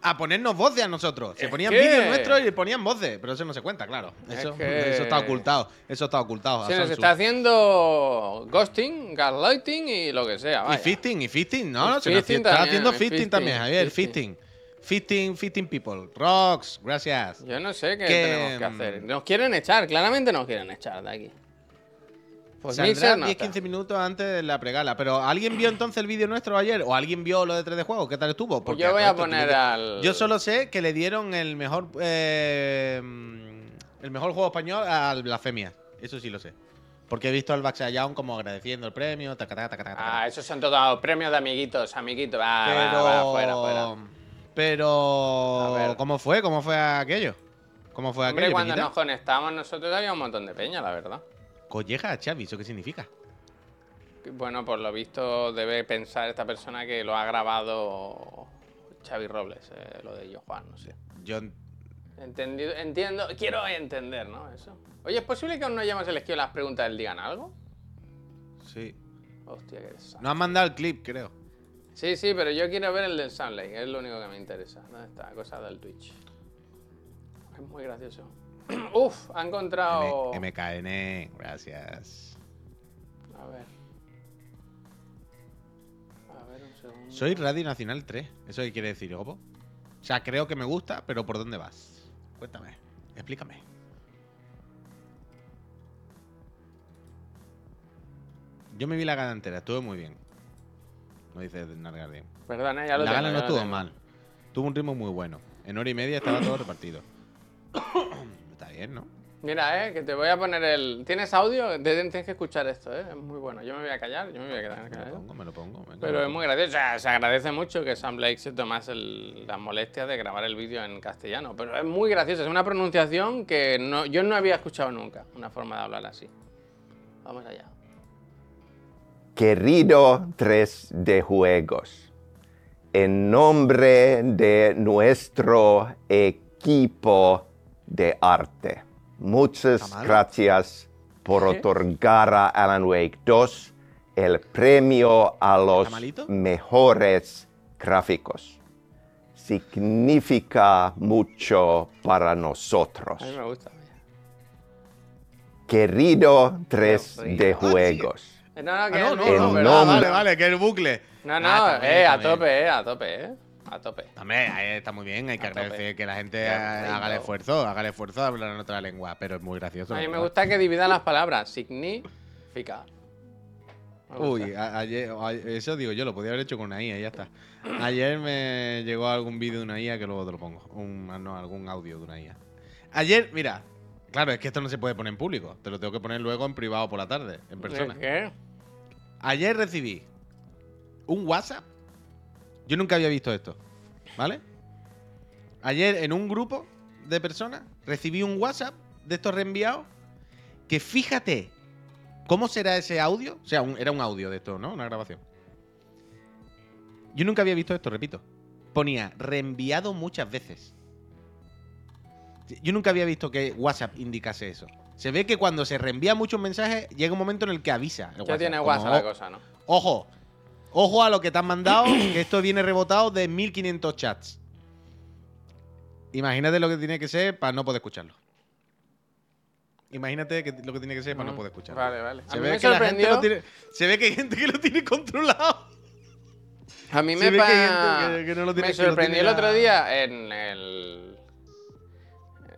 a ponernos voces a nosotros. Se
Es
ponían
que-
vídeos nuestros y le ponían voces. Pero eso no se cuenta, claro.
Es
Eso,
que-
eso está ocultado. Eso está ocultado.
Se nos está haciendo ghosting, gaslighting y lo que sea.
Y fisting, y fisting, ¿no?
Y
se nos está haciendo fisting,
fisting,
también, Javier.
fisting.
Fisting. Fisting, fisting people. Rocks, gracias.
Yo no sé qué
Que,
tenemos que hacer.
mm,
Nos quieren echar, claramente nos quieren echar de aquí. Pues
Saldrá
Mixer no
10-15
está.
minutos antes de la pregala. Pero ¿alguien vio entonces el vídeo nuestro ayer? ¿O alguien vio lo de 3 de juego? ¿Qué tal estuvo?
Pues yo voy a poner
que-
al.
Yo solo sé que le dieron el mejor eh, el mejor juego español al Blasfemia. Eso sí lo sé. Porque he visto al Baxayown como agradeciendo el premio. taca, taca, taca.
Ah, esos son todos premios de amiguitos, amiguitos. Va,
pero,
va, va, fuera, fuera.
pero
A ver.
¿cómo fue? ¿Cómo fue aquello? ¿Cómo fue
Hombre,
aquello?
cuando
Peñita?
nos conectamos nosotros había un montón de peña, la verdad.
Colleja a Xavi, ¿eso qué significa?
Bueno, por lo visto debe pensar esta persona que lo ha grabado Xavi Robles, eh, lo de yo Juan, no sé.
Yo
Entendido, entiendo, quiero entender, ¿no? Eso. Oye, ¿es posible que aún no hayamos elegido las preguntas del Digan Algo?
sí.
Hostia, que eres
No han mandado el clip, creo.
Sí, sí, pero yo quiero ver el del Lake, es lo único que me interesa. ¿Dónde está? Cosa del Twitch. Es muy gracioso. [clears throat] Uf, ha encontrado.
M- MKN, gracias.
A ver. A ver, un segundo.
Soy Radio Nacional 3. ¿Eso qué quiere decir, Gopo? O sea, creo que me gusta, pero ¿por dónde vas? Cuéntame, explícame. Yo me vi la gana entera, estuvo muy bien. No dice Narguardian.
Perdona, ya lo
La
tengo,
gana no estuvo mal. Tuvo un ritmo muy bueno. En hora y media estaba todo repartido. [coughs] Está bien, ¿no?
Mira, eh, que te voy a poner el. ¿Tienes audio? Tienes que escuchar esto, eh. Es muy bueno. Yo me voy a callar, yo me voy a quedar
Me lo
callado.
pongo, me lo pongo. venga,
Pero es muy gracioso. O sea, se agradece mucho que Sam Blake se tomase el- las molestias de grabar el vídeo en castellano. Pero es muy gracioso. Es una pronunciación que no, yo no había escuchado nunca. Una forma de hablar así. Vamos allá.
Querido 3 de Juegos, en nombre de nuestro equipo de arte, muchas gracias por otorgar a Alan Wake 2 el premio a los mejores gráficos. Significa mucho para nosotros.
A mí me gusta.
Querido 3
Qué
de
rico.
juegos.
No, no,
Ah, no, no, no. Ah, vale, vale, que el bucle.
No, no,
Ah,
eh, a tope, eh, a tope, eh. A tope.
Hombre, ahí está muy bien, hay que
A tope.
agradecer que la gente haga el esfuerzo, haga el esfuerzo de hablar en otra lengua, pero es muy gracioso.
A mí me gusta que dividan las palabras. Significa.
Uy, a- ayer, a- eso digo yo, lo podía haber hecho con una IA, ya está. Ayer me llegó algún vídeo de una IA que luego te lo pongo. Un, no, algún audio de una IA. Ayer, mira, claro, es que esto no se puede poner en público. Te lo tengo que poner luego en privado por la tarde, en persona.
¿De ¿Qué?
Ayer recibí un WhatsApp. Yo nunca había visto esto, ¿vale? Ayer en un grupo de personas recibí un WhatsApp de estos reenviados que fíjate cómo será ese audio. O sea, un- era un audio de esto, ¿no? Una grabación. Yo nunca había visto esto, repito. Ponía reenviado muchas veces. Yo nunca había visto que WhatsApp indicase eso. Se ve que cuando se reenvía muchos mensajes, llega un momento en el que avisa. el
Ya
WhatsApp,
tiene
como,
WhatsApp la
"Oh,
cosa, ¿no?
Ojo, ojo a lo que te han mandado, que esto viene rebotado de 1500 chats. Imagínate lo que tiene que ser para no poder escucharlo. Imagínate que, lo que tiene que ser para no poder escucharlo.
Vale, vale. A
Se
mí
ve,
me
que la gente
sorprendió.
lo tiene, se ve que hay gente que lo tiene [laughs] controlado.
A mí me, pa-
que- que no lo tiene-
me
lo
sorprendió
tiene
el otro día en el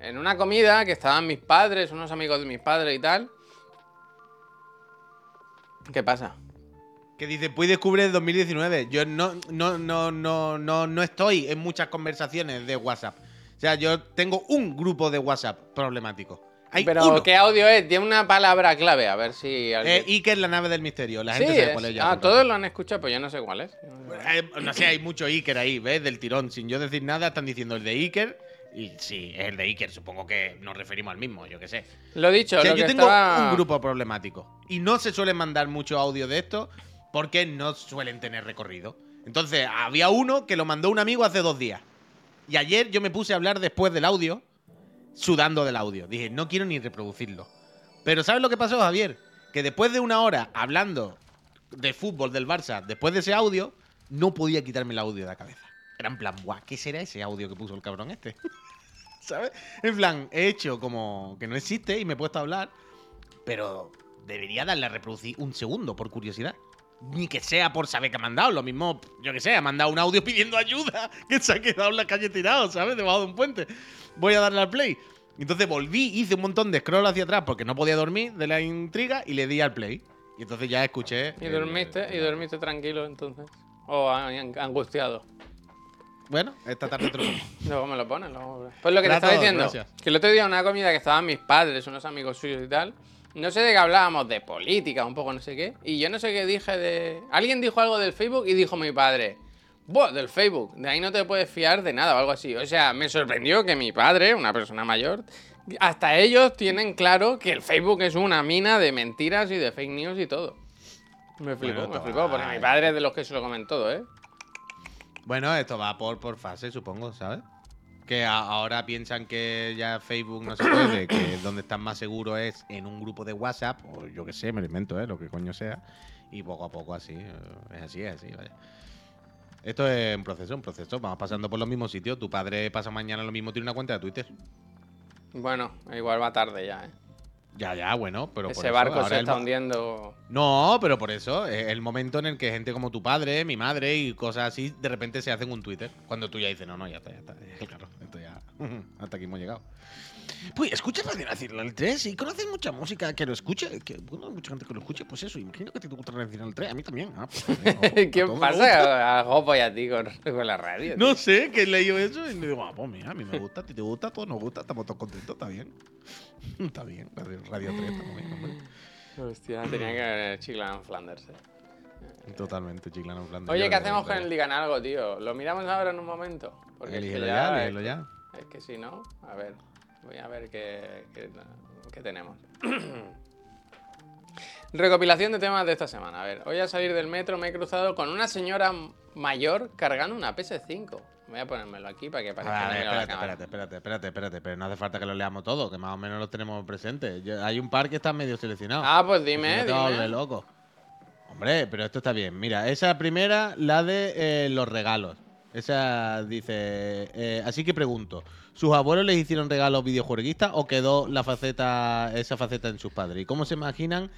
en una comida que estaban mis padres, unos amigos de mis padres y tal. ¿Qué pasa?
Que dice, pues descubre el 2019. Yo no, no, no, no, no, no estoy en muchas conversaciones de WhatsApp. O sea, yo tengo un grupo de WhatsApp problemático. Hay
Pero
uno.
¿qué audio es? Tiene una palabra clave, a ver si alguien...
Eh, Iker, la nave del misterio. La
Sí,
gente sabe
es-
cuál es ya.
Ah, todos lo han escuchado, pues yo no sé cuál es.
Eh, no sé, hay mucho Iker ahí, ¿ves? Del tirón. Sin yo decir nada, están diciendo el de Iker. Y sí, es el de Iker. Supongo que nos referimos al mismo, yo qué sé.
Lo dicho,
O sea,
lo
yo
que
tengo
estaba-
un grupo problemático. Y no se suelen mandar mucho audio de esto porque no suelen tener recorrido. Entonces, había uno que lo mandó un amigo hace dos días. Y ayer yo me puse a hablar después del audio, sudando del audio. Dije, no quiero ni reproducirlo. Pero ¿sabes lo que pasó, Javier? Que después de una hora hablando de fútbol del Barça, después de ese audio, no podía quitarme el audio de la cabeza. Era en plan, guau, ¿qué será ese audio que puso el cabrón este? [laughs] ¿Sabes? En plan, he hecho como que no existe y me he puesto a hablar, pero debería darle a reproducir un segundo por curiosidad. Ni que sea por saber que ha mandado. Lo mismo, yo que sé, ha mandado un audio pidiendo ayuda [laughs] que se ha quedado en la calle tirado, ¿sabes? Debajo de un puente. Voy a darle al play. Entonces volví, hice un montón de scroll hacia atrás porque no podía dormir de la intriga y le di al play. Y entonces ya escuché.
¿Y dormiste? ¿Y dormiste tranquilo entonces? ¿O an- angustiado?
Bueno, esta tarde te pongo. [coughs]
Luego me lo pones. luego Pues lo que te
Trato,
estaba diciendo,
gracias.
que el otro día en una comida que estaban mis padres, unos amigos suyos y tal, no sé de qué hablábamos, de política, un poco no sé qué, y yo no sé qué dije de... Alguien dijo algo del Facebook y dijo mi padre, Buah, del Facebook, de ahí no te puedes fiar de nada o algo así. O sea, me sorprendió que mi padre, una persona mayor, hasta ellos tienen claro que el Facebook es una mina de mentiras y de fake news y todo. Me flipó,
Bueno,
me flipó, porque mi padre es de los que se lo comen todo, ¿eh?
Bueno, esto va por, por fase, supongo, ¿sabes? Que ahora piensan que ya Facebook no se puede, que [coughs] donde están más seguros es en un grupo de WhatsApp, o yo qué sé, me lo invento, ¿eh? Lo que coño sea. Y poco a poco así, eh, es así, es así, vaya. Esto es un proceso, un proceso. Vamos pasando por los mismos sitios. Tu padre pasa mañana lo mismo, tiene una cuenta de Twitter.
Bueno, igual va tarde ya, ¿eh?
Ya, ya, bueno, pero por
Ese
eso,
barco
ahora
se está hundiendo.
No, pero por eso, es el momento en el que gente como tu padre, mi madre y cosas así, de repente se hacen un Twitter. Cuando tú ya dices, no, no, ya está, ya está. Claro. [laughs] Hasta aquí hemos llegado. Pues escuchas Radio Nacional 3 y conoces mucha música que lo escuche. Que, bueno, mucha gente que lo escuche, pues eso. Imagino que te gusta Radio Nacional 3. A mí también. Ah, pues, [laughs] a
¿Qué pasa a Gopo y a ti con, con la radio?
No
tío?
sé, que he leído eso y me digo, ah, pues mira, a mí me gusta, a ti te gusta, a todos nos gusta, estamos todos contentos, está bien. [laughs] Está bien, Radio, Radio 3 está muy bien, hombre.
Hostia, tenía que haber Chiclan en Flanders. eh.
Totalmente, Chiclano Flanders.
Oye, ¿qué hacemos con el Digan Algo, tío? Lo miramos ahora en un momento. Porque es que ya,
ya, elígelo ya.
Es que si no, a ver, voy a ver qué, qué, qué tenemos. [clears throat] Recopilación de temas de esta semana. A ver, hoy al salir del metro me he cruzado con una señora mayor cargando una PS5. Voy a ponérmelo aquí para que
A
parezca la
espérate, espérate, espérate, espérate, espérate, pero no hace falta que lo leamos todo, que más o menos lo tenemos presente. Yo- hay un par que están medio seleccionados.
Ah, pues
Si
dime,
no a
dime.
volver loco. Hombre, pero esto está bien. Mira, esa primera, la de eh, los regalos. Esa dice, eh, así que pregunto, ¿sus abuelos les hicieron regalos videojueguistas o quedó la faceta, esa faceta en sus padres? ¿Y cómo se imaginan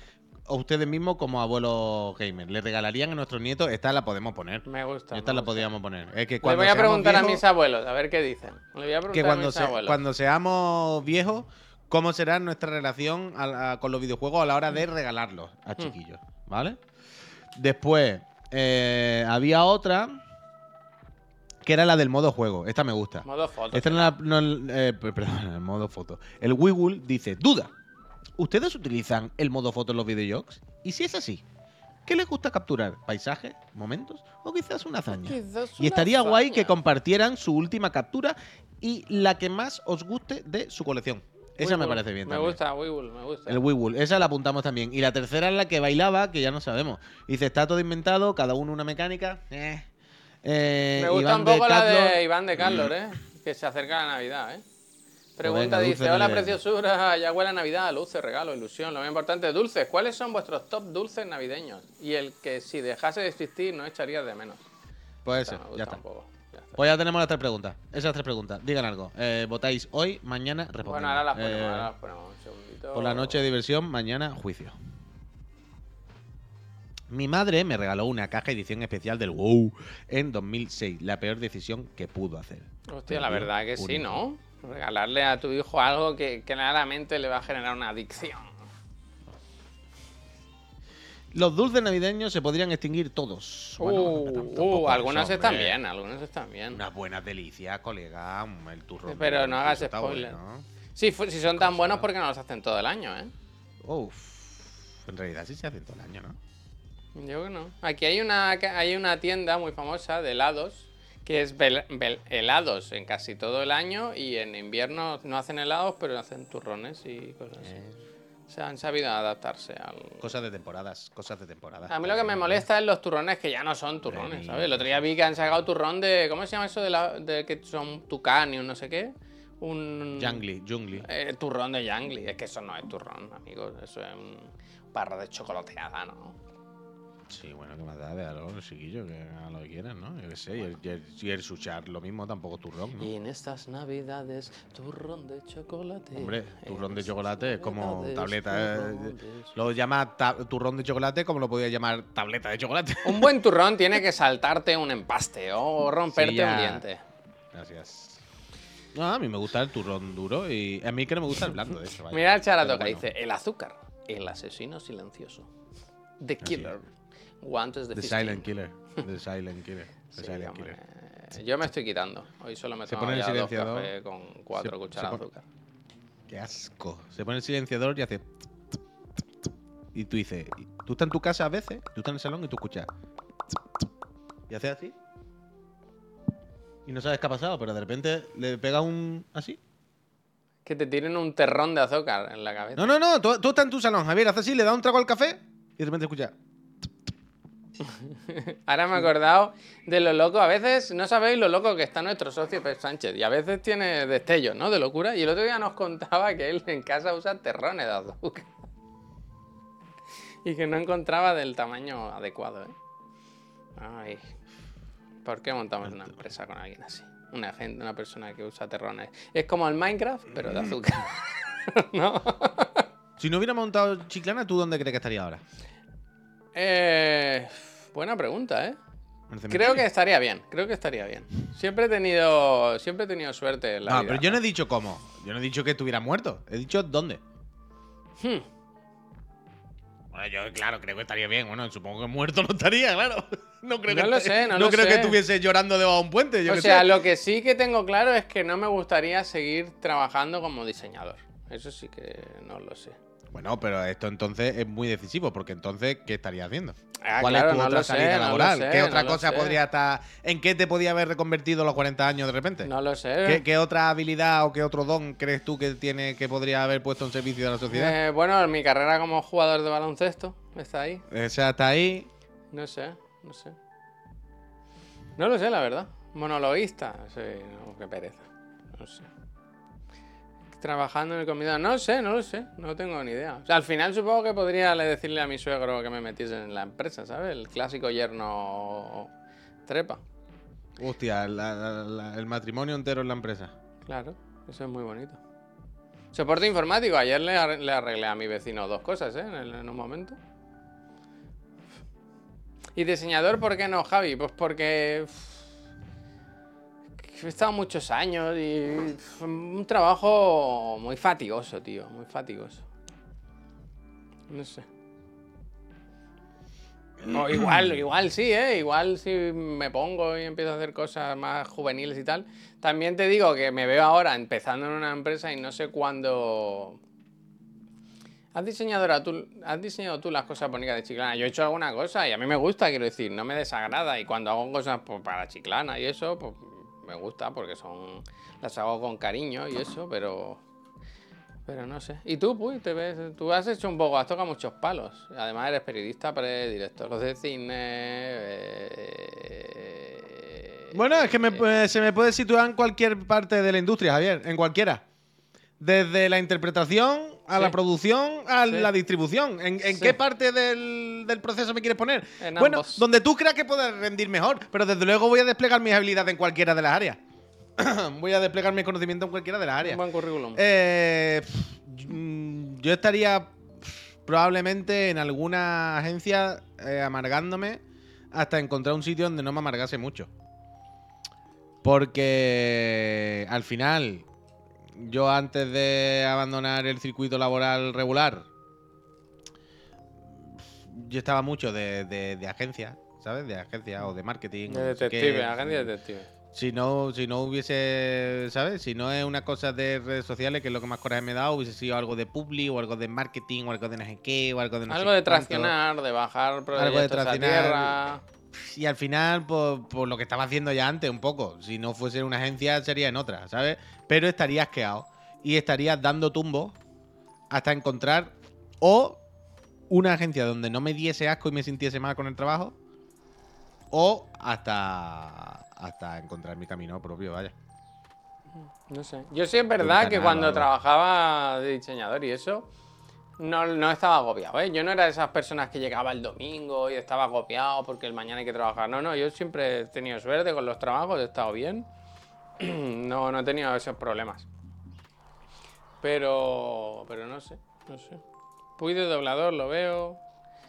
a ustedes mismos como abuelos gamers? ¿Le regalarían a nuestros nietos? Esta la podemos poner.
Me gusta.
Esta
me
la
gusta.
podíamos poner. Es que
Le voy a preguntar a mis abuelos, a ver qué dicen. Le voy a preguntar
que
a
cuando,
mis
se-
abuelos.
cuando seamos viejos, ¿cómo será nuestra relación a- a- con los videojuegos a la hora de regalarlos
Hmm.
a chiquillos? ¿vale? Después, eh, había otra que era la del modo juego. Esta me gusta.
Modo foto.
Esta no la- no, eh, per- perdón, [laughs] el modo foto. El Weewool dice, duda, ¿ustedes utilizan el modo foto en los videojuegos? Y si es así, ¿qué les gusta capturar? ¿Paisajes? ¿Momentos? ¿O quizás una hazaña?
Quizás
Y estaría guay que compartieran su última captura y la que más os guste de su colección. Esa me parece bien
Me
también.
gusta, Weebull, me gusta.
El Weewool, esa la apuntamos también. Y la tercera es la que bailaba, que ya no sabemos. Dice, está todo inventado, cada uno una mecánica. Eh. Eh,
Me gusta
Iván
un poco
de
la de Iván de Carlos, ¿eh? Que se acerca la Navidad, ¿eh? Pregunta,
venga,
dice, hola
navideño".
preciosura, ya huele a Navidad, luces, regalo, ilusión, lo más importante, dulces. ¿Cuáles son vuestros top dulces navideños? Y el que si dejase de existir no echarías de menos.
Pues
me
ya está.
ya.
Pues ya tenemos las tres preguntas. Esas tres preguntas. Digan algo. Eh, votáis hoy, mañana, respondemos.
Bueno, ahora las ponemos,
Eh,
ahora las ponemos un segundito.
Por la noche de diversión, mañana juicio. Mi madre me regaló una caja edición especial del WoW en 2006. La peor decisión que pudo hacer.
Hostia, la verdad que sí, ¿no? Regalarle a tu hijo algo que claramente le va a generar una adicción.
Los dulces navideños se podrían extinguir todos. Bueno,
uh,
pero
uh, algunos están bien, algunos están bien.
Unas buenas delicias, colega. El turrón.
Pero no hagas spoiler.
bueno.
Sí, si son tan buenos, porque no los hacen todo el año, eh?
Uf. En realidad sí se hace todo el año, ¿no?
Yo que no. Aquí hay una, hay una tienda muy famosa de helados que es bel- bel- helados en casi todo el año y en invierno no hacen helados, pero hacen turrones y cosas así. Se han sabido adaptarse al...
Cosas de temporadas, cosas de temporada.
A mí lo que me molesta es los turrones que ya no son turrones. ¿sabes? El otro día vi que han sacado turrón de... ¿Cómo se llama eso de, la, de que son tucán y un no sé qué? Un...
Jungly, jungly.
Eh, turrón de Jangli. Es que eso no es turrón, amigos. Eso es un barra de chocolateada, ¿no?
Sí, bueno, que más da de algo, chiquillo, que hagan lo que quieran, ¿no? Yo qué sé, y el, y el, y el suchar, lo mismo, tampoco turrón, ¿no?
Y en estas navidades, turrón de chocolate.
Hombre, turrón de chocolate es como tableta. eh,
turrón de
Lo llama ta- turrón de chocolate como lo podía llamar tableta de chocolate.
Un buen [laughs] turrón tiene que saltarte un empaste o romperte
Sí, ya.
un diente.
Gracias. No, a mí me gusta el turrón duro y a mí que no me gusta el blando, de hecho. vaya.
Mira el charato
Pero
que
bueno.
dice: el azúcar, el asesino silencioso. The Killer. Guantes de
The. Silent Killer. The [laughs] Silent Killer. The
Sí,
Silent. Killer.
Yo me estoy quitando. Hoy solo me
Se
tomo
pone el
dos
silenciador.
cafés con cuatro
Se-
de azúcar.
Qué asco. Se pone el silenciador y hace. Y tú dices, tú estás en tu casa a veces, tú estás en el salón y tú escuchas. Y hace así. Y no sabes qué ha pasado, pero de repente le pega un. así.
Que te tiren un terrón de azúcar en la cabeza.
No, no, no, tú, tú estás en tu salón, Javier, hace así, le da un trago al café y de repente escucha. [laughs]
Ahora me he acordado de lo loco. A veces no sabéis lo loco que está nuestro socio Pep Sánchez. Y a veces tiene destellos, ¿no? De locura. Y el otro día nos contaba que él en casa usa terrones de azúcar. [laughs] Y que no encontraba del tamaño adecuado, ¿eh? Ay. ¿Por qué montamos una empresa con alguien así? Una gente, una persona que usa terrones. Es como el Minecraft, pero de azúcar. [laughs] ¿No?
Si no hubiera montado Chiclana, ¿tú dónde crees que estaría ahora?
Eh, buena pregunta, ¿eh?
¿En el
Creo que estaría bien, creo que estaría bien. Siempre he tenido, siempre he tenido suerte en la
No,
vida.
pero yo no he dicho cómo. Yo no he dicho que estuviera muerto. He dicho dónde.
Hmm.
Bueno, yo, claro, creo que estaría bien. Bueno, supongo que muerto no estaría, claro. [laughs] No creo
No
que
lo sé, no lo
creo que estuviese llorando debajo de un puente. Yo
O sea,
sé.
lo que sí que tengo claro es que no me gustaría seguir trabajando como diseñador. Eso sí que no lo sé.
Bueno, pero esto entonces es muy decisivo, porque entonces, ¿qué estarías haciendo?
Ah,
¿Cuál
claro,
es tu
no
otra
sé,
salida
no
laboral?
sé,
¿Qué
no
otra cosa
sé.
podría estar. ¿En qué te podía haber reconvertido los 40 años de repente?
No lo sé.
¿Qué, qué otra habilidad o qué otro don crees tú que tiene que podría haber puesto en servicio de la sociedad?
Eh, bueno, mi carrera como jugador de baloncesto está ahí.
O sea, está ahí.
No sé, no sé. No lo sé, la verdad. Monologuista. Sí, no, qué pereza. No sé. Trabajando en el comedor. No sé, no lo sé. No tengo ni idea. O sea, al final supongo que podría le- decirle a mi suegro que me metiese en la empresa, ¿sabes? El clásico yerno trepa.
Hostia, la- la- la- el matrimonio entero en la empresa.
Claro, eso es muy bonito. Soporte informático. Ayer le, ar- le arreglé a mi vecino dos cosas, ¿eh? En, el- en un momento. ¿Y diseñador por qué no, Javi? Pues porque... He estado muchos años y un trabajo muy fatigoso, tío, muy fatigoso. No sé. O [clears throat] igual, igual sí, ¿eh? Igual si me pongo y empiezo a hacer cosas más juveniles y tal. También te digo que me veo ahora empezando en una empresa y no sé cuándo... ¿Has diseñado, tú, ¿Has diseñado tú las cosas bonitas de Chiclana? Yo he hecho alguna cosa y a mí me gusta, quiero decir, no me desagrada. Y cuando hago cosas pues, para Chiclana y eso, pues me gusta porque son las hago con cariño y eso, pero pero no sé. ¿Y tú, pues, te ves? Tú has hecho un poco, has tocado muchos palos. Además eres periodista, director de cine. Eh,
bueno, es que me, se me puede situar en cualquier parte de la industria, Javier, en cualquiera. Desde la interpretación a la producción a la distribución. ¿En, qué parte del, proceso me quieres poner? bueno, donde tú creas que puedes rendir mejor, pero desde luego voy a desplegar mis habilidades en cualquiera de las áreas. [coughs] voy a desplegar mi conocimiento en cualquiera de las áreas.
Un buen currículum.
Eh, mm, yo estaría probablemente en alguna agencia eh, amargándome hasta encontrar un sitio donde no me amargase mucho. Porque al final, yo antes de abandonar el circuito laboral regular, yo estaba mucho de, agencia, ¿sabes? De agencia o de marketing.
De detective, agencia de detective.
Si no, si no hubiese, ¿sabes? Si no es una cosa de redes sociales, que es lo que más coraje me da, hubiese sido algo de publi o algo de marketing o algo de no sé qué o algo de no
Algo de traccionar, de bajar proyectos algo de traccionar. A tierra.
Y al final, por, pues, pues lo que estaba haciendo ya antes, un poco. Si no fuese en una agencia, sería en otra, ¿sabes? Pero estarías quedado. Y estarías dando tumbo hasta encontrar o una agencia donde no me diese asco y me sintiese mal con el trabajo, o hasta hasta encontrar mi camino propio, vaya.
No sé. Yo sí es verdad que cuando trabajaba de diseñador y eso, no, no, estaba agobiado, ¿eh? Yo no era de esas personas que llegaba el domingo y estaba agobiado porque el mañana hay que trabajar. No, no, yo siempre he tenido suerte con los trabajos, he estado bien. [clears throat] No, no he tenido esos problemas. Pero, pero no sé, no sé. Fui de doblador, lo veo.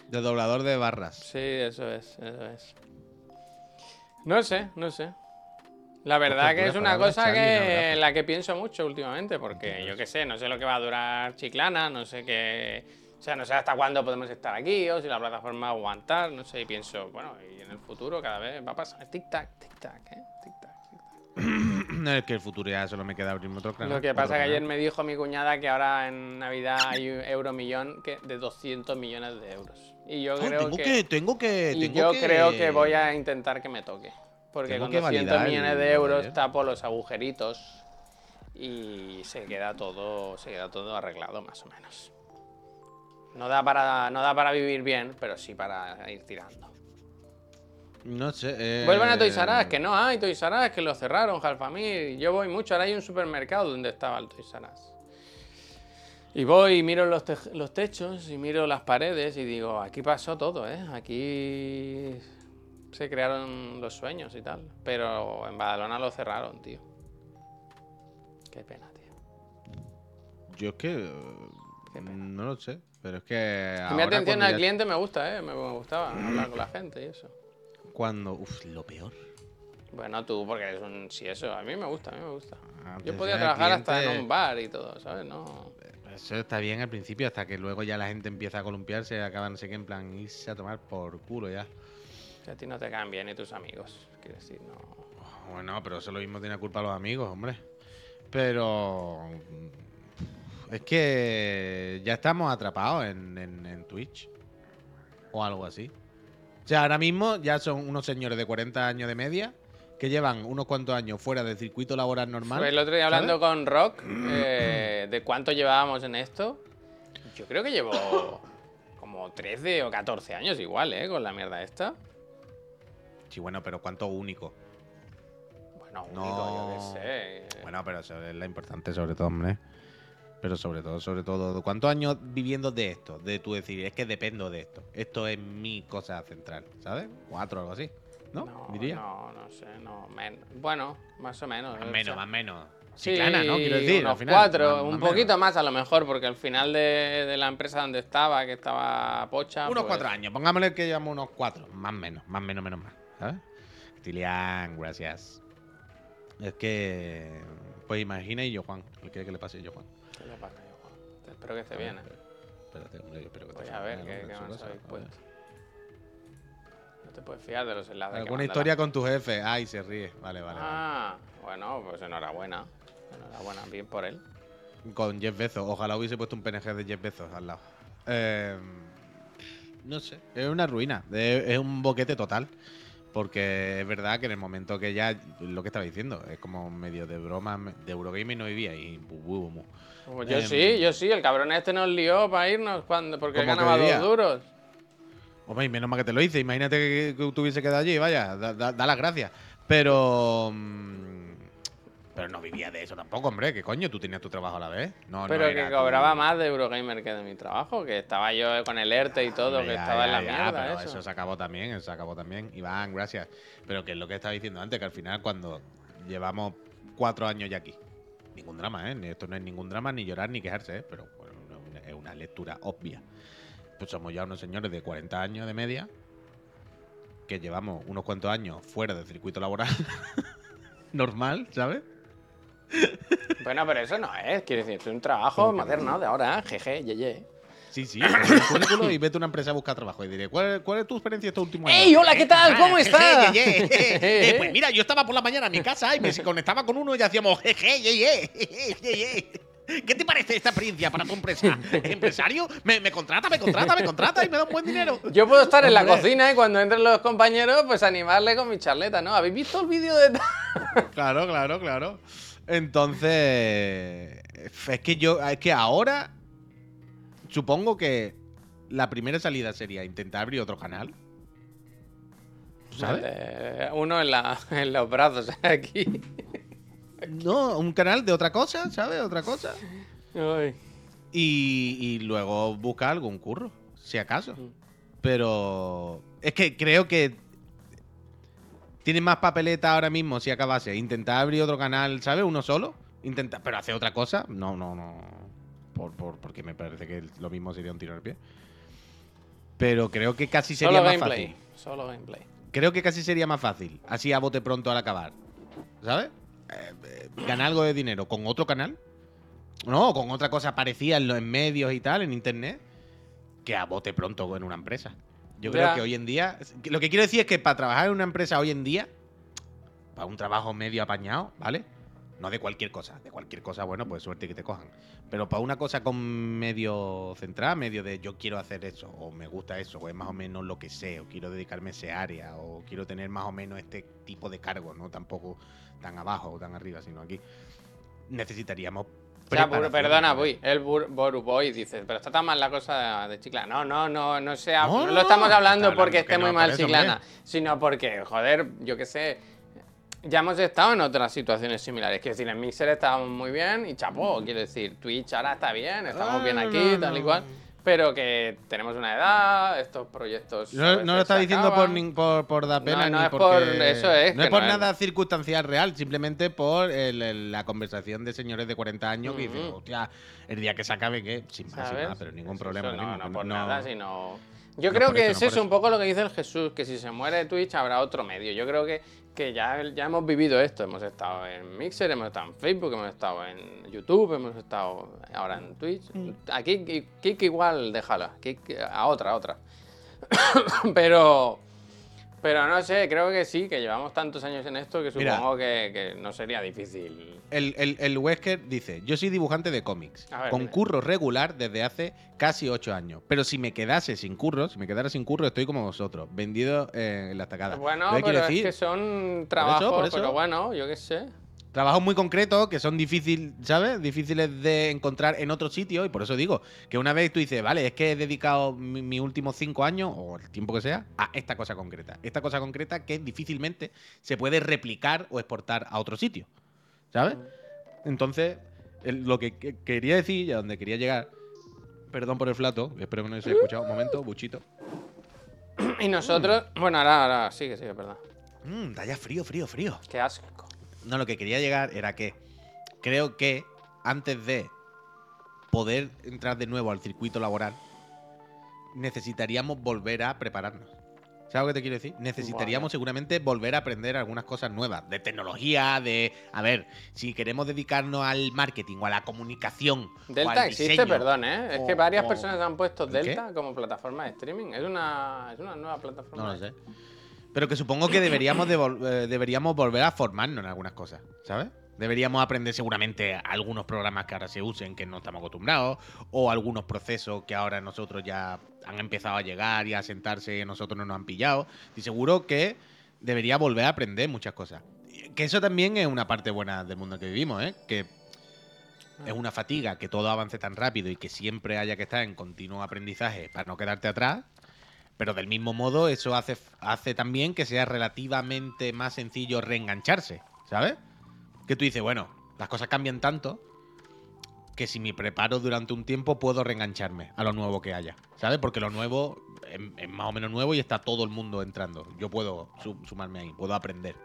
De doblador de barras.
Sí, eso es, eso es. No sé, no sé. La verdad que es una cosa que la que pienso mucho últimamente, porque yo qué sé, no sé lo que va a durar Chiclana, no sé qué. O sea, no sé hasta cuándo podemos estar aquí o si la plataforma va a aguantar, no sé, y pienso, bueno, y en el futuro cada vez va a pasar tic-tac, tic-tac, ¿eh? Tic-tac,
tic-tac. No, [clears throat] es que el futuro ya solo me queda abrir otro canal.
Lo que pasa es que ayer me dijo mi cuñada que ahora en Navidad hay un euro millón que de 200 millones de euros. Y yo creo
tengo que, Tengo que.
Y yo creo que voy a intentar que me toque. Porque con 200 millones de euros tapo los agujeritos y se queda todo. Se queda todo arreglado, más o menos. No da para, no da para vivir bien, pero sí para ir tirando.
No sé. Eh...
Vuelvan a Toys R que no hay Toys R que lo cerraron, Jalfamir. Yo voy mucho, ahora hay un supermercado donde estaba el Toys R y voy y miro los, los, techos y miro las paredes y digo, aquí pasó todo, ¿eh? Aquí se crearon los sueños y tal. Pero en Badalona lo cerraron, tío. Qué pena, tío.
Yo es que... No lo sé, pero es que...
mi atención al cliente me gusta, ¿eh? Me, gustaba hablar con la gente y eso.
Cuando... Uf, lo peor.
Bueno, tú, porque eres un... Sí, eso, a mí me gusta, a mí me gusta. Yo podía trabajar hasta en un bar y todo, ¿sabes? No...
Eso está bien al principio, hasta que luego ya la gente empieza a columpiarse, acaban, no sé qué, en plan, irse a tomar por culo ya.
Que a ti no te caen bien ni tus amigos, quiero decir, no...
Bueno, pero eso lo mismo tiene culpa los amigos, hombre. Pero... Es que ya estamos atrapados en, en Twitch. O algo así. O sea, ahora mismo ya son unos señores de 40 años de media que llevan unos cuantos años fuera del circuito laboral normal.
Pues el otro día hablando con Rock eh, de cuánto llevábamos en esto, yo creo que llevo como 13 o 14 años igual, ¿eh? Con la mierda esta.
Sí, bueno, pero ¿cuánto único?
Bueno, único, yo qué sé.
Bueno, pero eso es lo importante sobre todo, hombre. Pero sobre todo, sobre todo, ¿cuántos años viviendo de esto? De tú decir, es que dependo de esto. Esto es mi cosa central, ¿sabes? Cuatro o algo así. ¿no?
No, Diría. no, no sé, no. bueno, más o menos.
Más o menos, más o menos.
Sí, ¿no? Quiero decir, unos al final, cuatro, un poquito más a lo mejor, porque al final de, de, la empresa donde estaba, que estaba pocha.
Unos pues cuatro años, pongámosle que llevamos unos cuatro, más o menos, más o menos, menos más, ¿sabes? Tilian, gracias. Es que, pues imagina y yo, Juan, ¿qué quiere que le pase yo, Juan?
¿Qué le pasa yo, Juan? Espero que esté bien, ¿eh?
Espérate, hombre, yo espero que
Voy a ver qué, más habéis puesto. te puedes fiar de los enlaces.
Alguna historia con tu jefe. Ay, se ríe. Vale, vale. vale.
Ah, bueno, pues enhorabuena. Enhorabuena, bien por él.
Con Jeff Bezos. Ojalá hubiese puesto un PNG de Jeff Bezos al lado. Eh, no sé. Es una ruina. Es un boquete total. Porque es verdad que en el momento que ya. Lo que estaba diciendo. Es como medio de broma. De Eurogame no vivía. Y. bu.
Pues yo
Em,
sí, yo sí. El cabrón este nos lió para irnos cuando, porque
¿Cómo que
ganaba dos duros.
Hombre, y menos mal que te lo hice. Imagínate que, que tuviese quedado allí, vaya, da, da- da las gracias. Pero. mm, Pero no vivía de eso tampoco, hombre. ¿Qué coño? Tú tenías tu trabajo a la vez. No,
Pero que
tu-
cobraba más de Eurogamer que de mi trabajo, que estaba yo con el ERTE y todo, que
ya,
estaba en
ya,
la
ya,
mierda.
pero
eso.
se acabó también, eso se acabó también. Iván, gracias. Pero que es lo que estaba diciendo antes, que al final cuando llevamos cuatro años ya aquí. Ningún drama, ¿eh? Esto no es ningún drama, ni llorar, ni quejarse, ¿eh? Pero bueno, es una lectura obvia. Pues somos ya unos señores de 40 años de media que llevamos unos cuantos años fuera del circuito laboral [laughs] normal, ¿sabes?
Bueno, pero eso no es, quiero decir, es un trabajo moderno de ahora, jeje, yeye.
Sí, sí. [coughs] currículo y vete a una empresa a buscar trabajo y diré, ¿cuál, cuál es tu experiencia estos últimos años?
¡Ey, hola, qué tal! ¿Cómo
Ah,
estás?
jeje, ye, ye. [laughs] Eh, pues mira, yo estaba por la mañana en mi casa y me [laughs] conectaba con uno y hacíamos jeje, ye, ye, ye, [laughs] ye, ye. ¿Qué te parece esta experiencia para tu empresa? ¿Empresario? ¿Me, me contrata, me contrata, me contrata y me da un buen dinero?
Yo puedo estar en la cocina y cuando entren los compañeros, pues animarle con mi charleta, ¿no? ¿Habéis visto el vídeo de.?
Claro, claro, claro. Entonces, es que yo, es que ahora supongo que la primera salida sería intentar abrir otro canal. ¿Sabes?
Eh, Uno en, la, en los brazos, [laughs] aquí.
No, un canal de otra cosa, ¿sabes? Otra cosa.
Ay.
Y, y luego buscar algún curro, si acaso.
Mm.
Pero es que creo que tiene más papeleta ahora mismo si acabase. Intentar abrir otro canal, ¿sabes? Uno solo. Intentar, pero hacer otra cosa. No, no, no. Por, por- porque me parece que lo mismo sería un tiro el pie. Pero creo que casi sería
Solo
más
gameplay.
fácil.
Solo gameplay.
Creo que casi sería más fácil. Así a bote pronto al acabar. ¿Sabes? Eh, eh, ganar algo de dinero con otro canal. No, con otra cosa parecida en los medios y tal, en internet. Que a bote pronto en una empresa. Yo creo que hoy en día. Lo que quiero decir es que para trabajar en una empresa hoy en día. Para un trabajo medio apañado, ¿vale? No de cualquier cosa. De cualquier cosa, bueno, pues suerte que te cojan. Pero para una cosa con medio central, medio de yo quiero hacer eso, o me gusta eso, o es más o menos lo que sé, o quiero dedicarme a ese área, o quiero tener más o menos este tipo de cargo, no tampoco tan abajo o tan arriba, sino aquí. Necesitaríamos.
Perdona. Boy, el Bur- Boru Boy dice, pero está tan mal la cosa de Chiclana. No, no, no, no sea,
No,
no,
no,
lo estamos hablando
está
porque esté muy
no,
mal Chiclana,
hombre.
sino porque, joder, yo qué sé, ya hemos estado en otras situaciones similares. Quiero decir, en Mixer estábamos muy bien y chapó, quiero decir, Twitch ahora está bien, estamos
Ah,
bien aquí, tal y cual, pero que tenemos una edad, estos proyectos.
No, lo está diciendo por, por, por dar pena
No, no
ni
es
porque...
por- eso es,
No
que
es por
no es-
nada circunstancial real, simplemente por el- el- la conversación de señores de 40 años que dicen,
Ujú.
hostia, el día que se acabe, ¿qué? Sin más, sin más, pero ningún problema.
eso no, no
que
por
no-
nada, sino. Yo creo que
eso,
es eso, un poco lo que dice el Jesús, que si se muere Twitch habrá otro medio. Yo creo que, que ya, ya hemos vivido esto. Hemos estado en Mixer, hemos estado en Facebook, hemos estado en YouTube, hemos estado ahora en Twitch. Aquí, Kik Kik igual, déjala. Kik a otra, a otra. [coughs] pero. Pero no sé, creo que sí, que llevamos tantos años en esto que supongo que, que no sería difícil.
El, el, el Wesker dice, yo soy dibujante de cómics,
ver,
con curro regular desde hace casi 8 años. Pero si me quedase sin curro, si me quedara sin curro, estoy como vosotros, vendido eh, en la estacada.
Bueno, pero
quiero
es
decir,
que son trabajos,
por eso.
pero bueno, yo qué sé.
Trabajos muy concretos que son difíciles, ¿sabes? Difíciles de encontrar en otro sitio y por eso digo que una vez tú dices, vale, es que he dedicado mi- mis últimos cinco años o el tiempo que sea a esta cosa concreta. Esta cosa concreta que difícilmente se puede replicar o exportar a otro sitio, ¿sabes? Entonces, lo que, que- quería decir y a donde quería llegar, perdón por el flato, espero que no se haya escuchado un momento, buchito.
Y nosotros, bueno, ahora, ahora, sigue, sigue, perdón.
Mmm, frío, frío, frío.
Qué asco.
No, lo que quería llegar era que creo que antes de poder entrar de nuevo al circuito laboral, necesitaríamos volver a prepararnos. ¿Sabes lo que te quiero decir? Necesitaríamos
Vale.
seguramente volver a aprender algunas cosas nuevas, de tecnología, de... A ver, si queremos dedicarnos al marketing o a la comunicación... o
Delta
al
existe,
diseño,
perdón, ¿eh? Es que varias
o-
personas han puesto. Delta como plataforma de streaming. Es una, es una nueva plataforma.
No lo
de-
sé. Pero que supongo que deberíamos, de vol- eh, deberíamos volver a formarnos en algunas cosas, ¿sabes? Deberíamos aprender seguramente algunos programas que ahora se usen que no estamos acostumbrados, o algunos procesos que ahora nosotros ya han empezado a llegar y a sentarse y a nosotros no nos han pillado. Y seguro que debería volver a aprender muchas cosas. Que eso también es una parte buena del mundo que vivimos, ¿eh? Que es una fatiga que todo avance tan rápido y que siempre haya que estar en continuo aprendizaje para no quedarte atrás. Pero del mismo modo, eso hace, hace también que sea relativamente más sencillo reengancharse, ¿sabes? Que tú dices, bueno, las cosas cambian tanto que si me preparo durante un tiempo puedo reengancharme a lo nuevo que haya, ¿sabes? Porque lo nuevo es, es más o menos nuevo y está todo el mundo entrando. Yo puedo su- sumarme ahí, puedo aprender,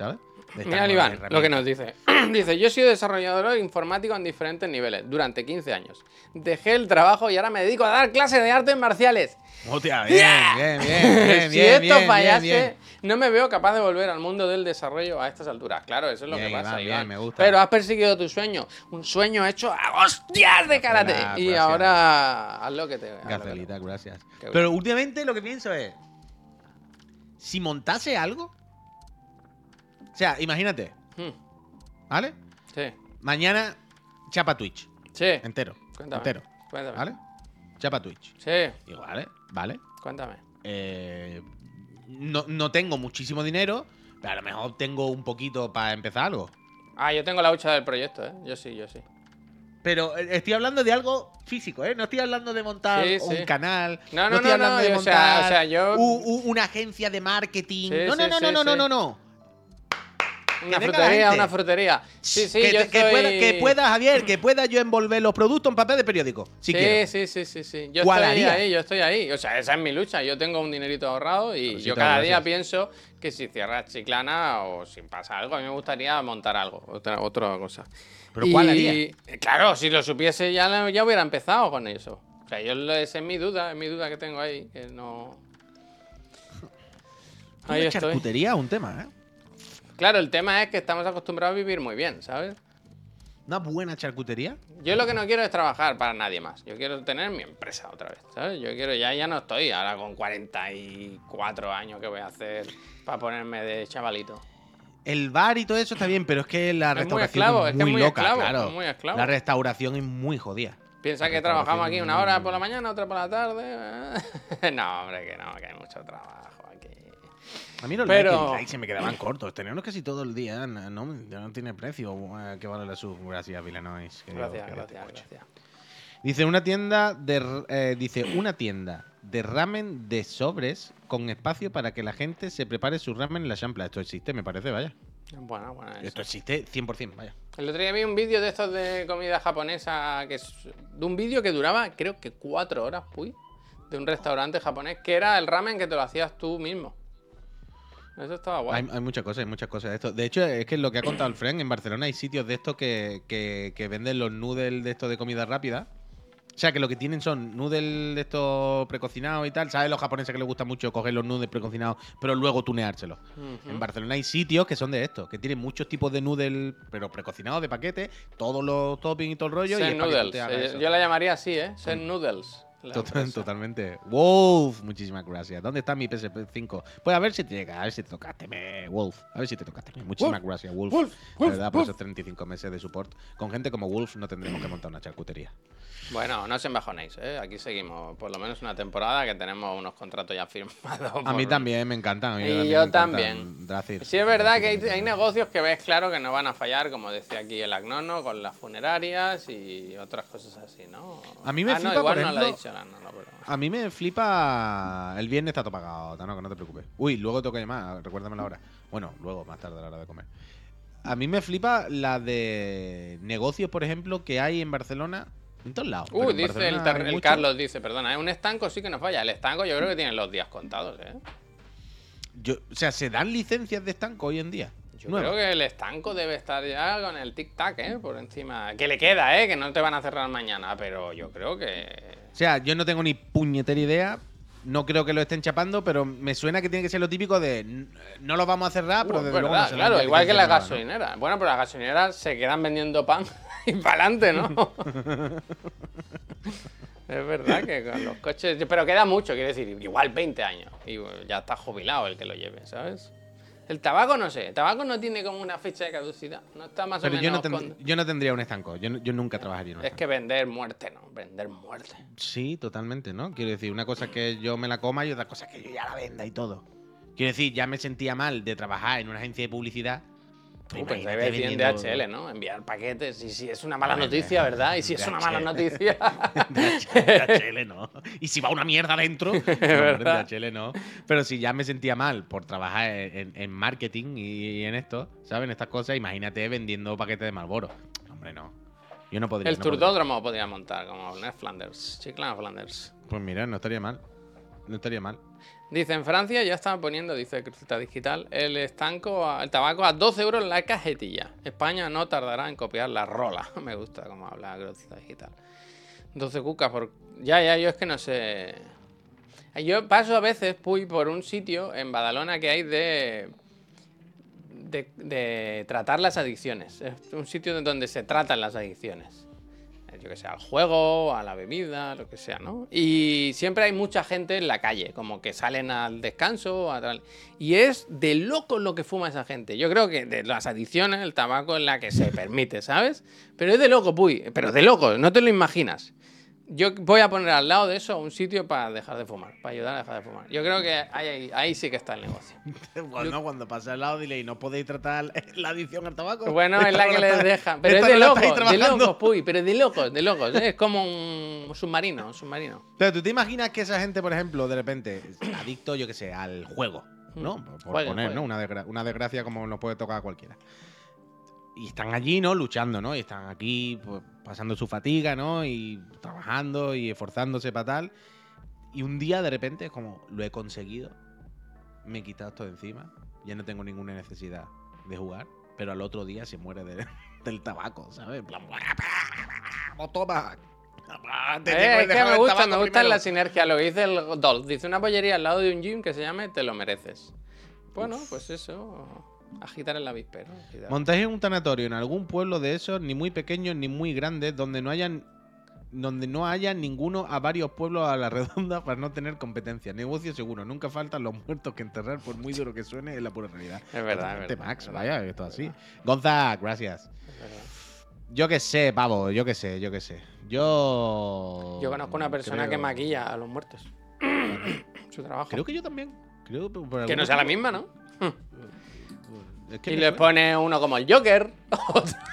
¿sabes?
Mira, Iván, lo que nos dice. [clears throat] dice, yo he sido desarrollador informático en diferentes niveles durante 15 años. Dejé el trabajo y ahora me dedico a dar clases de artes marciales.
Hostia, [laughs] bien, bien, bien, bien,
si esto
bien,
fallase,
bien,
no me veo capaz de volver al mundo del desarrollo a estas alturas. Claro, eso es lo que pasa,
Iván, bien,
Iván.
me gusta.
Pero has perseguido tu sueño, un sueño hecho a hostias de karate. Y
gracias.
ahora haz lo que te
Gacelita, gracias. Pero últimamente lo que pienso es. Si montase algo. O sea, imagínate,
Hmm,
¿vale?
Sí,
Mañana chapa Twitch.
sí.
Entero.
Cuéntame.
Entero.
Cuéntame.
¿Vale? Chapa Twitch.
Sí,
Digo, vale, vale.
cuéntame.
Eh, no, no tengo muchísimo dinero, pero a lo mejor tengo un poquito para empezar algo.
Ah, yo tengo la hucha del proyecto, ¿eh? Yo sí, yo sí.
Pero eh, estoy hablando de algo físico, ¿eh? No estoy hablando de montar
Sí,
un canal.
No, no,
estoy
no,
hablando
no,
de
yo- o sea,
montar
o sea, yo-
u- u- una agencia de marketing.
Sí,
no, no, no, no, no, no, no, no.
Una frutería, una frutería. Sí, sí,
que,
yo
que
estoy...
pueda, que pueda, Javier, que pueda yo envolver los productos en papel de periódico. Si
sí,
quiero.
sí, sí, sí, sí. Yo
¿Cuál
estoy
haría?
ahí, yo estoy ahí. O sea, esa es mi lucha. Yo tengo un dinerito ahorrado y yo cada día
gracias.
pienso que si cierras Chiclana o si pasa algo, a mí me gustaría montar algo, otra, otra cosa.
¿Pero cuál
Y,
haría?
Claro, si lo supiese ya, ya hubiera empezado con eso. O sea, yo esa es mi duda, es mi duda que tengo ahí, que no... Ahí estoy.
charcutería un tema, ¿eh?
Claro, el tema es que estamos acostumbrados a vivir muy bien, ¿sabes?
Una buena charcutería.
Yo lo que no quiero es trabajar para nadie más. Yo quiero tener mi empresa otra vez, ¿sabes? Yo quiero, ya, ya no estoy ahora con 44 años que voy a hacer para ponerme de chavalito.
El bar y todo eso está bien, pero es que la
Es muy
restauración
esclavo,
es
es que
muy
es muy
loca,
esclavo,
claro.
es muy esclavo.
La restauración es muy jodida.
Piensa que trabajamos aquí una hora
muy-
por la mañana, otra por la tarde. ¿eh? [laughs] no, hombre, que no, que hay mucho trabajo.
A mí los
Pero-
y dislikes se me quedaban cortos. Tenerlos casi todo el día, no, no, tiene precio. Eh, Que vale la sub. Gracias, Vilanois.
Gracias,
que
gracias.
Dice una tienda de eh, dice una tienda de ramen de sobres con espacio para que la gente se prepare su ramen en la champla. Esto existe, me parece, vaya.
Buena. eso.
Esto existe 100%, vaya.
El otro día vi un vídeo de estos de comida japonesa, que es de un vídeo que duraba creo que cuatro horas, puy, de un restaurante japonés, que era el ramen que te lo hacías tú mismo. Eso estaba guay.
Hay, hay muchas cosas, hay muchas cosas de esto. De hecho, es que lo que ha contado el Fren, en Barcelona hay sitios de estos que, que- que venden los noodles de estos de comida rápida. O sea, que lo que tienen son noodles de estos precocinados y tal. ¿Sabes los japoneses que les gusta mucho coger los noodles precocinados, pero luego tuneárselos? En Barcelona hay sitios que son de estos, que tienen muchos tipos de noodles, pero precocinados de paquete, todos los toppings y todo el rollo. y que tú
noodles. eh. Yo la llamaría así, ¿eh? Sen noodles. La
Total- totalmente. Wolf, muchísimas gracias. ¿Dónde está mi PSP5? Pues a ver si te llega, a ver si te tocaste, me, Wolf. A ver si te tocaste. me. Muchísimas gracias, Wolf.
Wolf, Wolf,
verdad, por esos 35 meses de support. Con gente como Wolf no tendremos que montar una charcutería.
Bueno, no os embajonéis, ¿eh? Aquí seguimos por lo menos una temporada que tenemos unos contratos ya firmados.
A mí también me encantan.
Y yo también.
Dracir.
Sí, es verdad que hay, hay negocios que ves claro que no van a fallar, como decía aquí el Agnono, con las funerarias y otras cosas así, ¿no?
A mí me
ah, no,
flipa,
igual
por
no lo dicho el Agnono, pero...
A mí me flipa. El viernes está todo pagado, Tanoco, no te preocupes. Uy, luego tengo que llamar, recuérdame la hora. Bueno, luego, más tarde a la hora de comer. A mí me flipa la de negocios, por ejemplo, que hay en Barcelona. En todos lados.
Uy, dice el, el
mucho.
Carlos, dice, perdona, ¿eh? un estanco sí que no falla. El estanco yo creo que tiene los días contados, ¿eh?
Yo- o sea, ¿se dan licencias de estanco hoy en día?
Yo creo que el estanco debe estar ya con el tic-tac, ¿eh? Por encima. Que le queda, ¿eh? Que no te van a cerrar mañana, pero yo creo que...
O sea, yo no tengo ni puñetera idea. No creo que lo estén chapando, pero me suena que tiene que ser lo típico de "N- no lo vamos a cerrar, pero desde luego no
verdad,
se
claro, igual que las
nueva, ¿no?
gasolineras. Bueno, pero las gasolineras se quedan vendiendo pan y para adelante, ¿no? [laughs] Es verdad que con los coches. Pero queda mucho, quiero decir, igual 20 años. Y ya está jubilado el que lo lleve, ¿sabes? El tabaco no sé. El tabaco no tiene como una fecha de caducidad. No está más
Pero
o
yo
menos.
no, tend-
con-
yo no tendría un estanco. Yo, no- yo nunca trabajaría en un
Es
estanco.
que vender muerte, ¿no? Vender muerte.
Sí, totalmente, ¿no? Quiero decir, una cosa es que yo me la coma y otra cosa es que yo ya la venda y todo. Quiero decir, ya me sentía mal de trabajar en una agencia de publicidad. Imagínate
pensabas que decían DHL, ¿no? Enviar paquetes. Y si es una mala noticia, ¿verdad? Y si es una mala noticia. [laughs]
DHL no. Y si va una mierda dentro, [laughs] no, hombre,
verdad.
DHL no. Pero si ya me sentía mal por trabajar en, en marketing y en esto, ¿sabes? En estas cosas, imagínate vendiendo paquetes de Marlboro. Hombre, no. Yo no podría.
El
no
turdódromo podría montar, como Ned Flanders. Chiclana Flanders.
Pues mira, no estaría mal. No estaría mal.
Dice, en Francia ya están poniendo, dice Cruceta Digital, el estanco, el tabaco a 12 euros la cajetilla. España no tardará en copiar la rola. [laughs] Me gusta cómo habla Cruceta Digital. 12 cucas por... Ya, ya, yo es que no sé... Yo paso a veces, Puy, por un sitio en Badalona que hay de... De, de tratar las adicciones. Es un sitio donde se tratan las adicciones yo que sé, al juego, a la bebida, lo que sea, ¿no? Y siempre hay mucha gente en la calle, como que salen al descanso. Y es de loco lo que fuma esa gente. Yo creo que de las adicciones, el tabaco es la que se permite, ¿sabes? Pero es de loco, puy, pero de loco, no te lo imaginas. Yo voy a poner al lado de eso un sitio para dejar de fumar, para ayudar a dejar de fumar. Yo creo que ahí, ahí, ahí sí que está el negocio. [laughs]
Bueno, cuando pase al lado, dile, ¿y no podéis tratar la adicción al tabaco?
Bueno, es la que [laughs] les dejan. Pero es de locos, de locos, puy, pero de locos, de locos. Es como un submarino, un submarino.
Pero tú te imaginas que esa gente, por ejemplo, de repente, adicto, yo que sé, al juego, ¿no?
Mm.
Por, por
Juegue,
poner,
juegue.
¿no? Una, desgra- una desgracia como nos puede tocar a cualquiera. Y están allí, ¿no? Luchando, ¿no? Y están aquí, pues, pasando su fatiga, ¿no? Y trabajando y esforzándose para tal. Y un día, de repente, es como, lo he conseguido. Me he quitado esto de encima. Ya no tengo ninguna necesidad de jugar. Pero al otro día se muere de- [laughs] del tabaco, ¿sabes? En plan, ¡No toma! Te
Eh,
tengo que
es que me gusta, me gusta la sinergia. Lo que dice el Dolph. Dice una pollería al lado de un gym que se llame Te lo mereces. Bueno, pues eso. Agitar el avispero. agitar.
Montáis un tanatorio en algún pueblo de esos, ni muy pequeños ni muy grandes, donde no hayan donde no haya ninguno a varios pueblos a la [laughs] redonda para no tener competencia. Negocio seguro, nunca faltan los muertos que enterrar, por muy duro que suene, es la pura realidad.
Es verdad, es verdad,
Max,
es verdad,
vaya,
es
esto así.
verdad.
Gonza, gracias.
Es.
Yo qué sé, pavo, yo qué sé, yo qué sé. Yo.
Yo conozco una persona que maquilla a los muertos. [coughs] Su trabajo.
Creo que yo también. Creo por- por
que no sea la misma, ¿no? [laughs]
Es que
y le pone uno como el Joker. [laughs]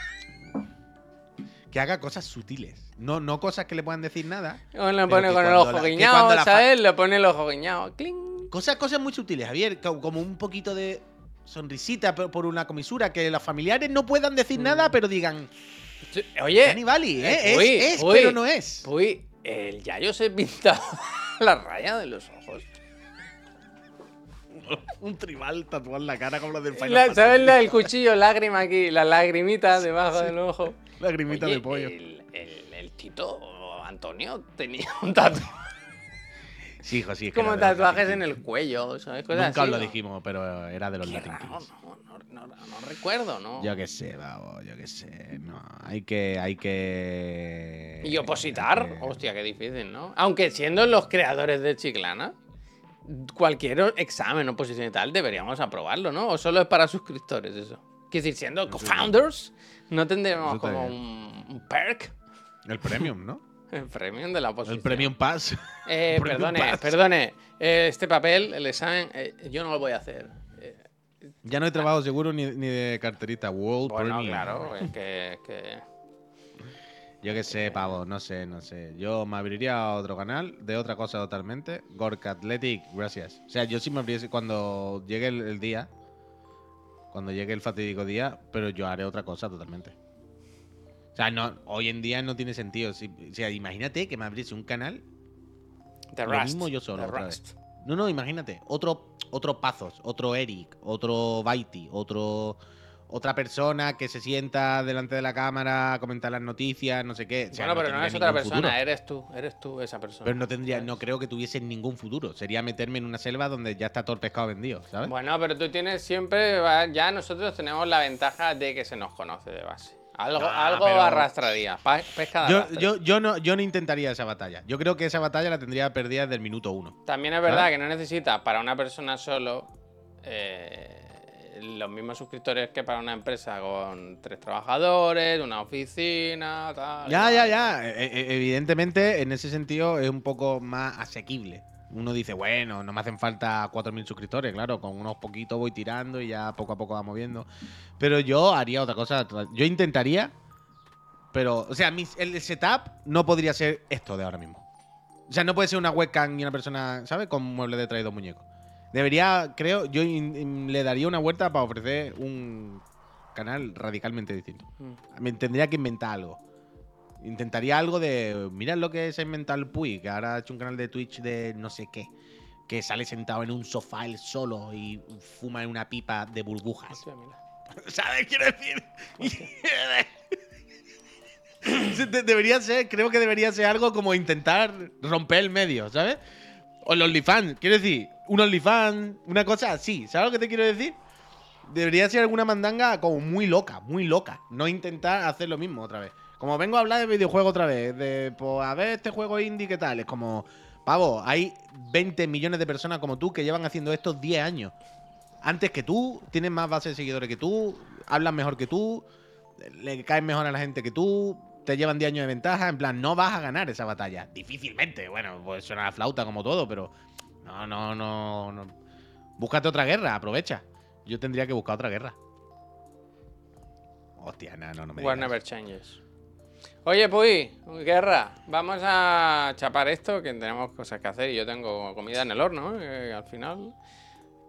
Que haga cosas sutiles. No, no cosas que le puedan decir nada.
o le pone con el ojo guiñado,
la
¿sabes? Le pone el ojo guiñado. ¡Cling!
Cosas, cosas muy sutiles, Javier. co- Como un poquito de sonrisita por una comisura. Que los familiares no puedan decir
Mm.
nada, pero digan.
Oye,
Canibali, ¿eh?
eh,
Es,
uy,
es,
uy.
pero no es.
Uy, el Yayo se pinta [laughs] la raya de los ojos. [laughs]
Un tribal tatuado en la cara como los del Final
La-
Fantasy.
¿Sabes la del cuchillo? Lágrima aquí, la lagrimita debajo del ojo.
Lagrimita
Oye,
de pollo.
El, el- el Tito Antonio tenía un tatuaje.
Sí, hijo, sí. es
como tatuajes en el cuello, ¿sabes? Cosas
Nunca os
así,
lo
¿no?
dijimos, pero era de los Latin
raro,
Kings.
no, no, no, no recuerdo, ¿no?
Yo qué sé, vamos, yo qué sé. No, hay que. Hay que.
Y opositar,
hay que-
hostia, qué difícil, ¿no? Aunque siendo los creadores de Chiclana, cualquier examen, oposición y tal, deberíamos aprobarlo, ¿no? O solo es para suscriptores eso. Quiero decir, siendo co-founders, no tendremos como un, un perk,
El premium, ¿no? [laughs]
el premium de la oposición.
El premium pass.
Eh, [laughs]
Premium
perdone,
Pass.
perdone. eh, este papel, el examen, eh, yo no lo voy a hacer.
Ya no hay trabajo seguro ni, ni de carterita. World
bueno,
Premium.
claro, es que, es que-
Yo qué sé, pavo, no sé, no sé. Yo me abriría a otro canal de otra cosa totalmente. Gorka Athletic, gracias. O sea, yo sí me abriría cuando llegue el, el día. Cuando llegue el fatídico día, pero yo haré otra cosa totalmente. O sea, no, hoy en día no tiene sentido. Si- o sea, imagínate que me abriese un canal.
The
Lo
Rust.
mismo yo solo,
The
otra
Rust.
No, no, imagínate. Otro, otro Pazos, otro Eric, otro Baiti, otro. Otra persona que se sienta delante de la cámara a comentar las noticias, no sé qué. O sea,
bueno, pero no es otra persona,
futuro.
eres tú, eres tú esa persona.
Pero no tendría, no creo que tuviese ningún futuro. Sería meterme en una selva donde ya está todo el pescado vendido, ¿sabes?
Bueno, pero tú tienes siempre, ya nosotros tenemos la ventaja de que se nos conoce de base. Algo, algo
pero-
arrastraría. Pesca de
Yo, yo, yo, no, yo no intentaría esa batalla. Yo creo que esa batalla la tendría perdida desde el minuto uno.
También es verdad
¿Sabes?
que no necesita para una persona solo eh, los mismos suscriptores que para una empresa con tres trabajadores, una oficina, tal.
Ya, ya, ya. E- e- evidentemente, en ese sentido, es un poco más asequible. Uno dice, bueno, no me hacen falta 4.000 suscriptores, claro, con unos poquitos voy tirando y ya poco a poco va moviendo. Pero yo haría otra cosa. Yo intentaría, pero, o sea, mis- el setup no podría ser esto de ahora mismo. O sea, no puede ser una webcam y una persona, ¿sabes? Con muebles de traído muñecos. Debería, creo, yo in- in- le daría una vuelta para ofrecer un canal radicalmente distinto.
Mm.
Me tendría que inventar algo. Intentaría algo de. Mirad lo que se ha inventado el Puy, que ahora ha hecho un canal de Twitch de no sé qué. Que sale sentado en un sofá él solo y fuma en una pipa de burbujas.
Hostia. [laughs]
¿Sabes? Quiero decir. [laughs] De- debería ser, creo que debería ser algo como intentar romper el medio, ¿sabes? O el OnlyFans, quiero decir, un OnlyFans, una cosa así, ¿sabes lo que te quiero decir? Debería ser alguna mandanga como muy loca, muy loca. No intentar hacer lo mismo otra vez. Como vengo a hablar de videojuegos otra vez, de pues a ver este juego indie, ¿qué tal? Es como, pavo, hay 20 millones de personas como tú que llevan haciendo esto 10 años. Antes que tú, tienen más base de seguidores que tú, hablan mejor que tú, le caen mejor a la gente que tú, te llevan 10 años de ventaja. En plan, no vas a ganar esa batalla. Difícilmente. Bueno, pues suena la flauta como todo, pero no, no, no, no. Búscate otra guerra, aprovecha. Yo tendría que buscar otra guerra. Hostia, no, no, no me
War
digas.
never changes. Oye, Puy, guerra, vamos a chapar esto, que tenemos cosas que hacer y yo tengo comida en el horno, eh, al final.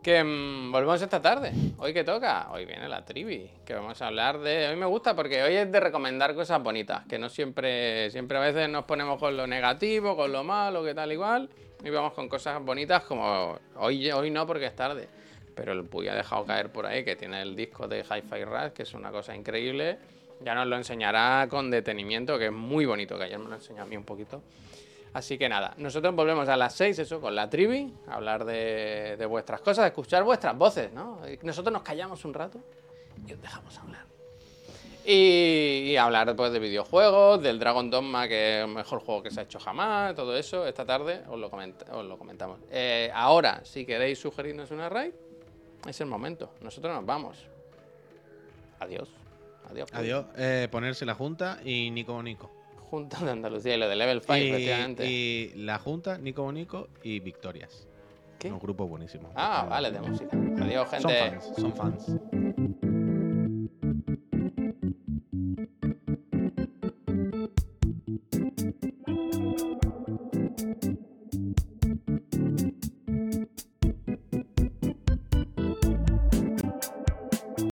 Que mm, volvemos esta tarde. Hoy que toca, hoy viene la trivi, que vamos a hablar de... Hoy me gusta porque hoy es de recomendar cosas bonitas, que no siempre, siempre a veces nos ponemos con lo negativo, con lo malo, que tal igual, y vamos con cosas bonitas como hoy, hoy no porque es tarde. Pero el Puy ha dejado caer por ahí que tiene el disco de Hi-Fi Rush, que es una cosa increíble. Ya nos lo enseñará con detenimiento, que es muy bonito, que ayer me lo enseñó a mí un poquito. Así que nada, nosotros volvemos a las 6, eso, con la trivi, a hablar de, vuestras cosas, escuchar vuestras voces, ¿no? Nosotros nos callamos un rato y os dejamos hablar. Y, y hablar pues, de videojuegos, del Dragon Dogma, que es el mejor juego que se ha hecho jamás, todo eso, esta tarde os lo, coment- os lo comentamos. Eh, ahora, si queréis sugerirnos una raid, es el momento. Nosotros nos vamos. Adiós. Adiós.
Adiós. Eh, ponerse la Junta y Nico Nico.
Junta de Andalucía y lo de Level 5,
Y,
efectivamente.
y la Junta, Nico Nico y Victorias.
¿Qué?
Un grupo buenísimo.
Ah, vale, de música. Adiós,
Son
gente.
fans, son fans.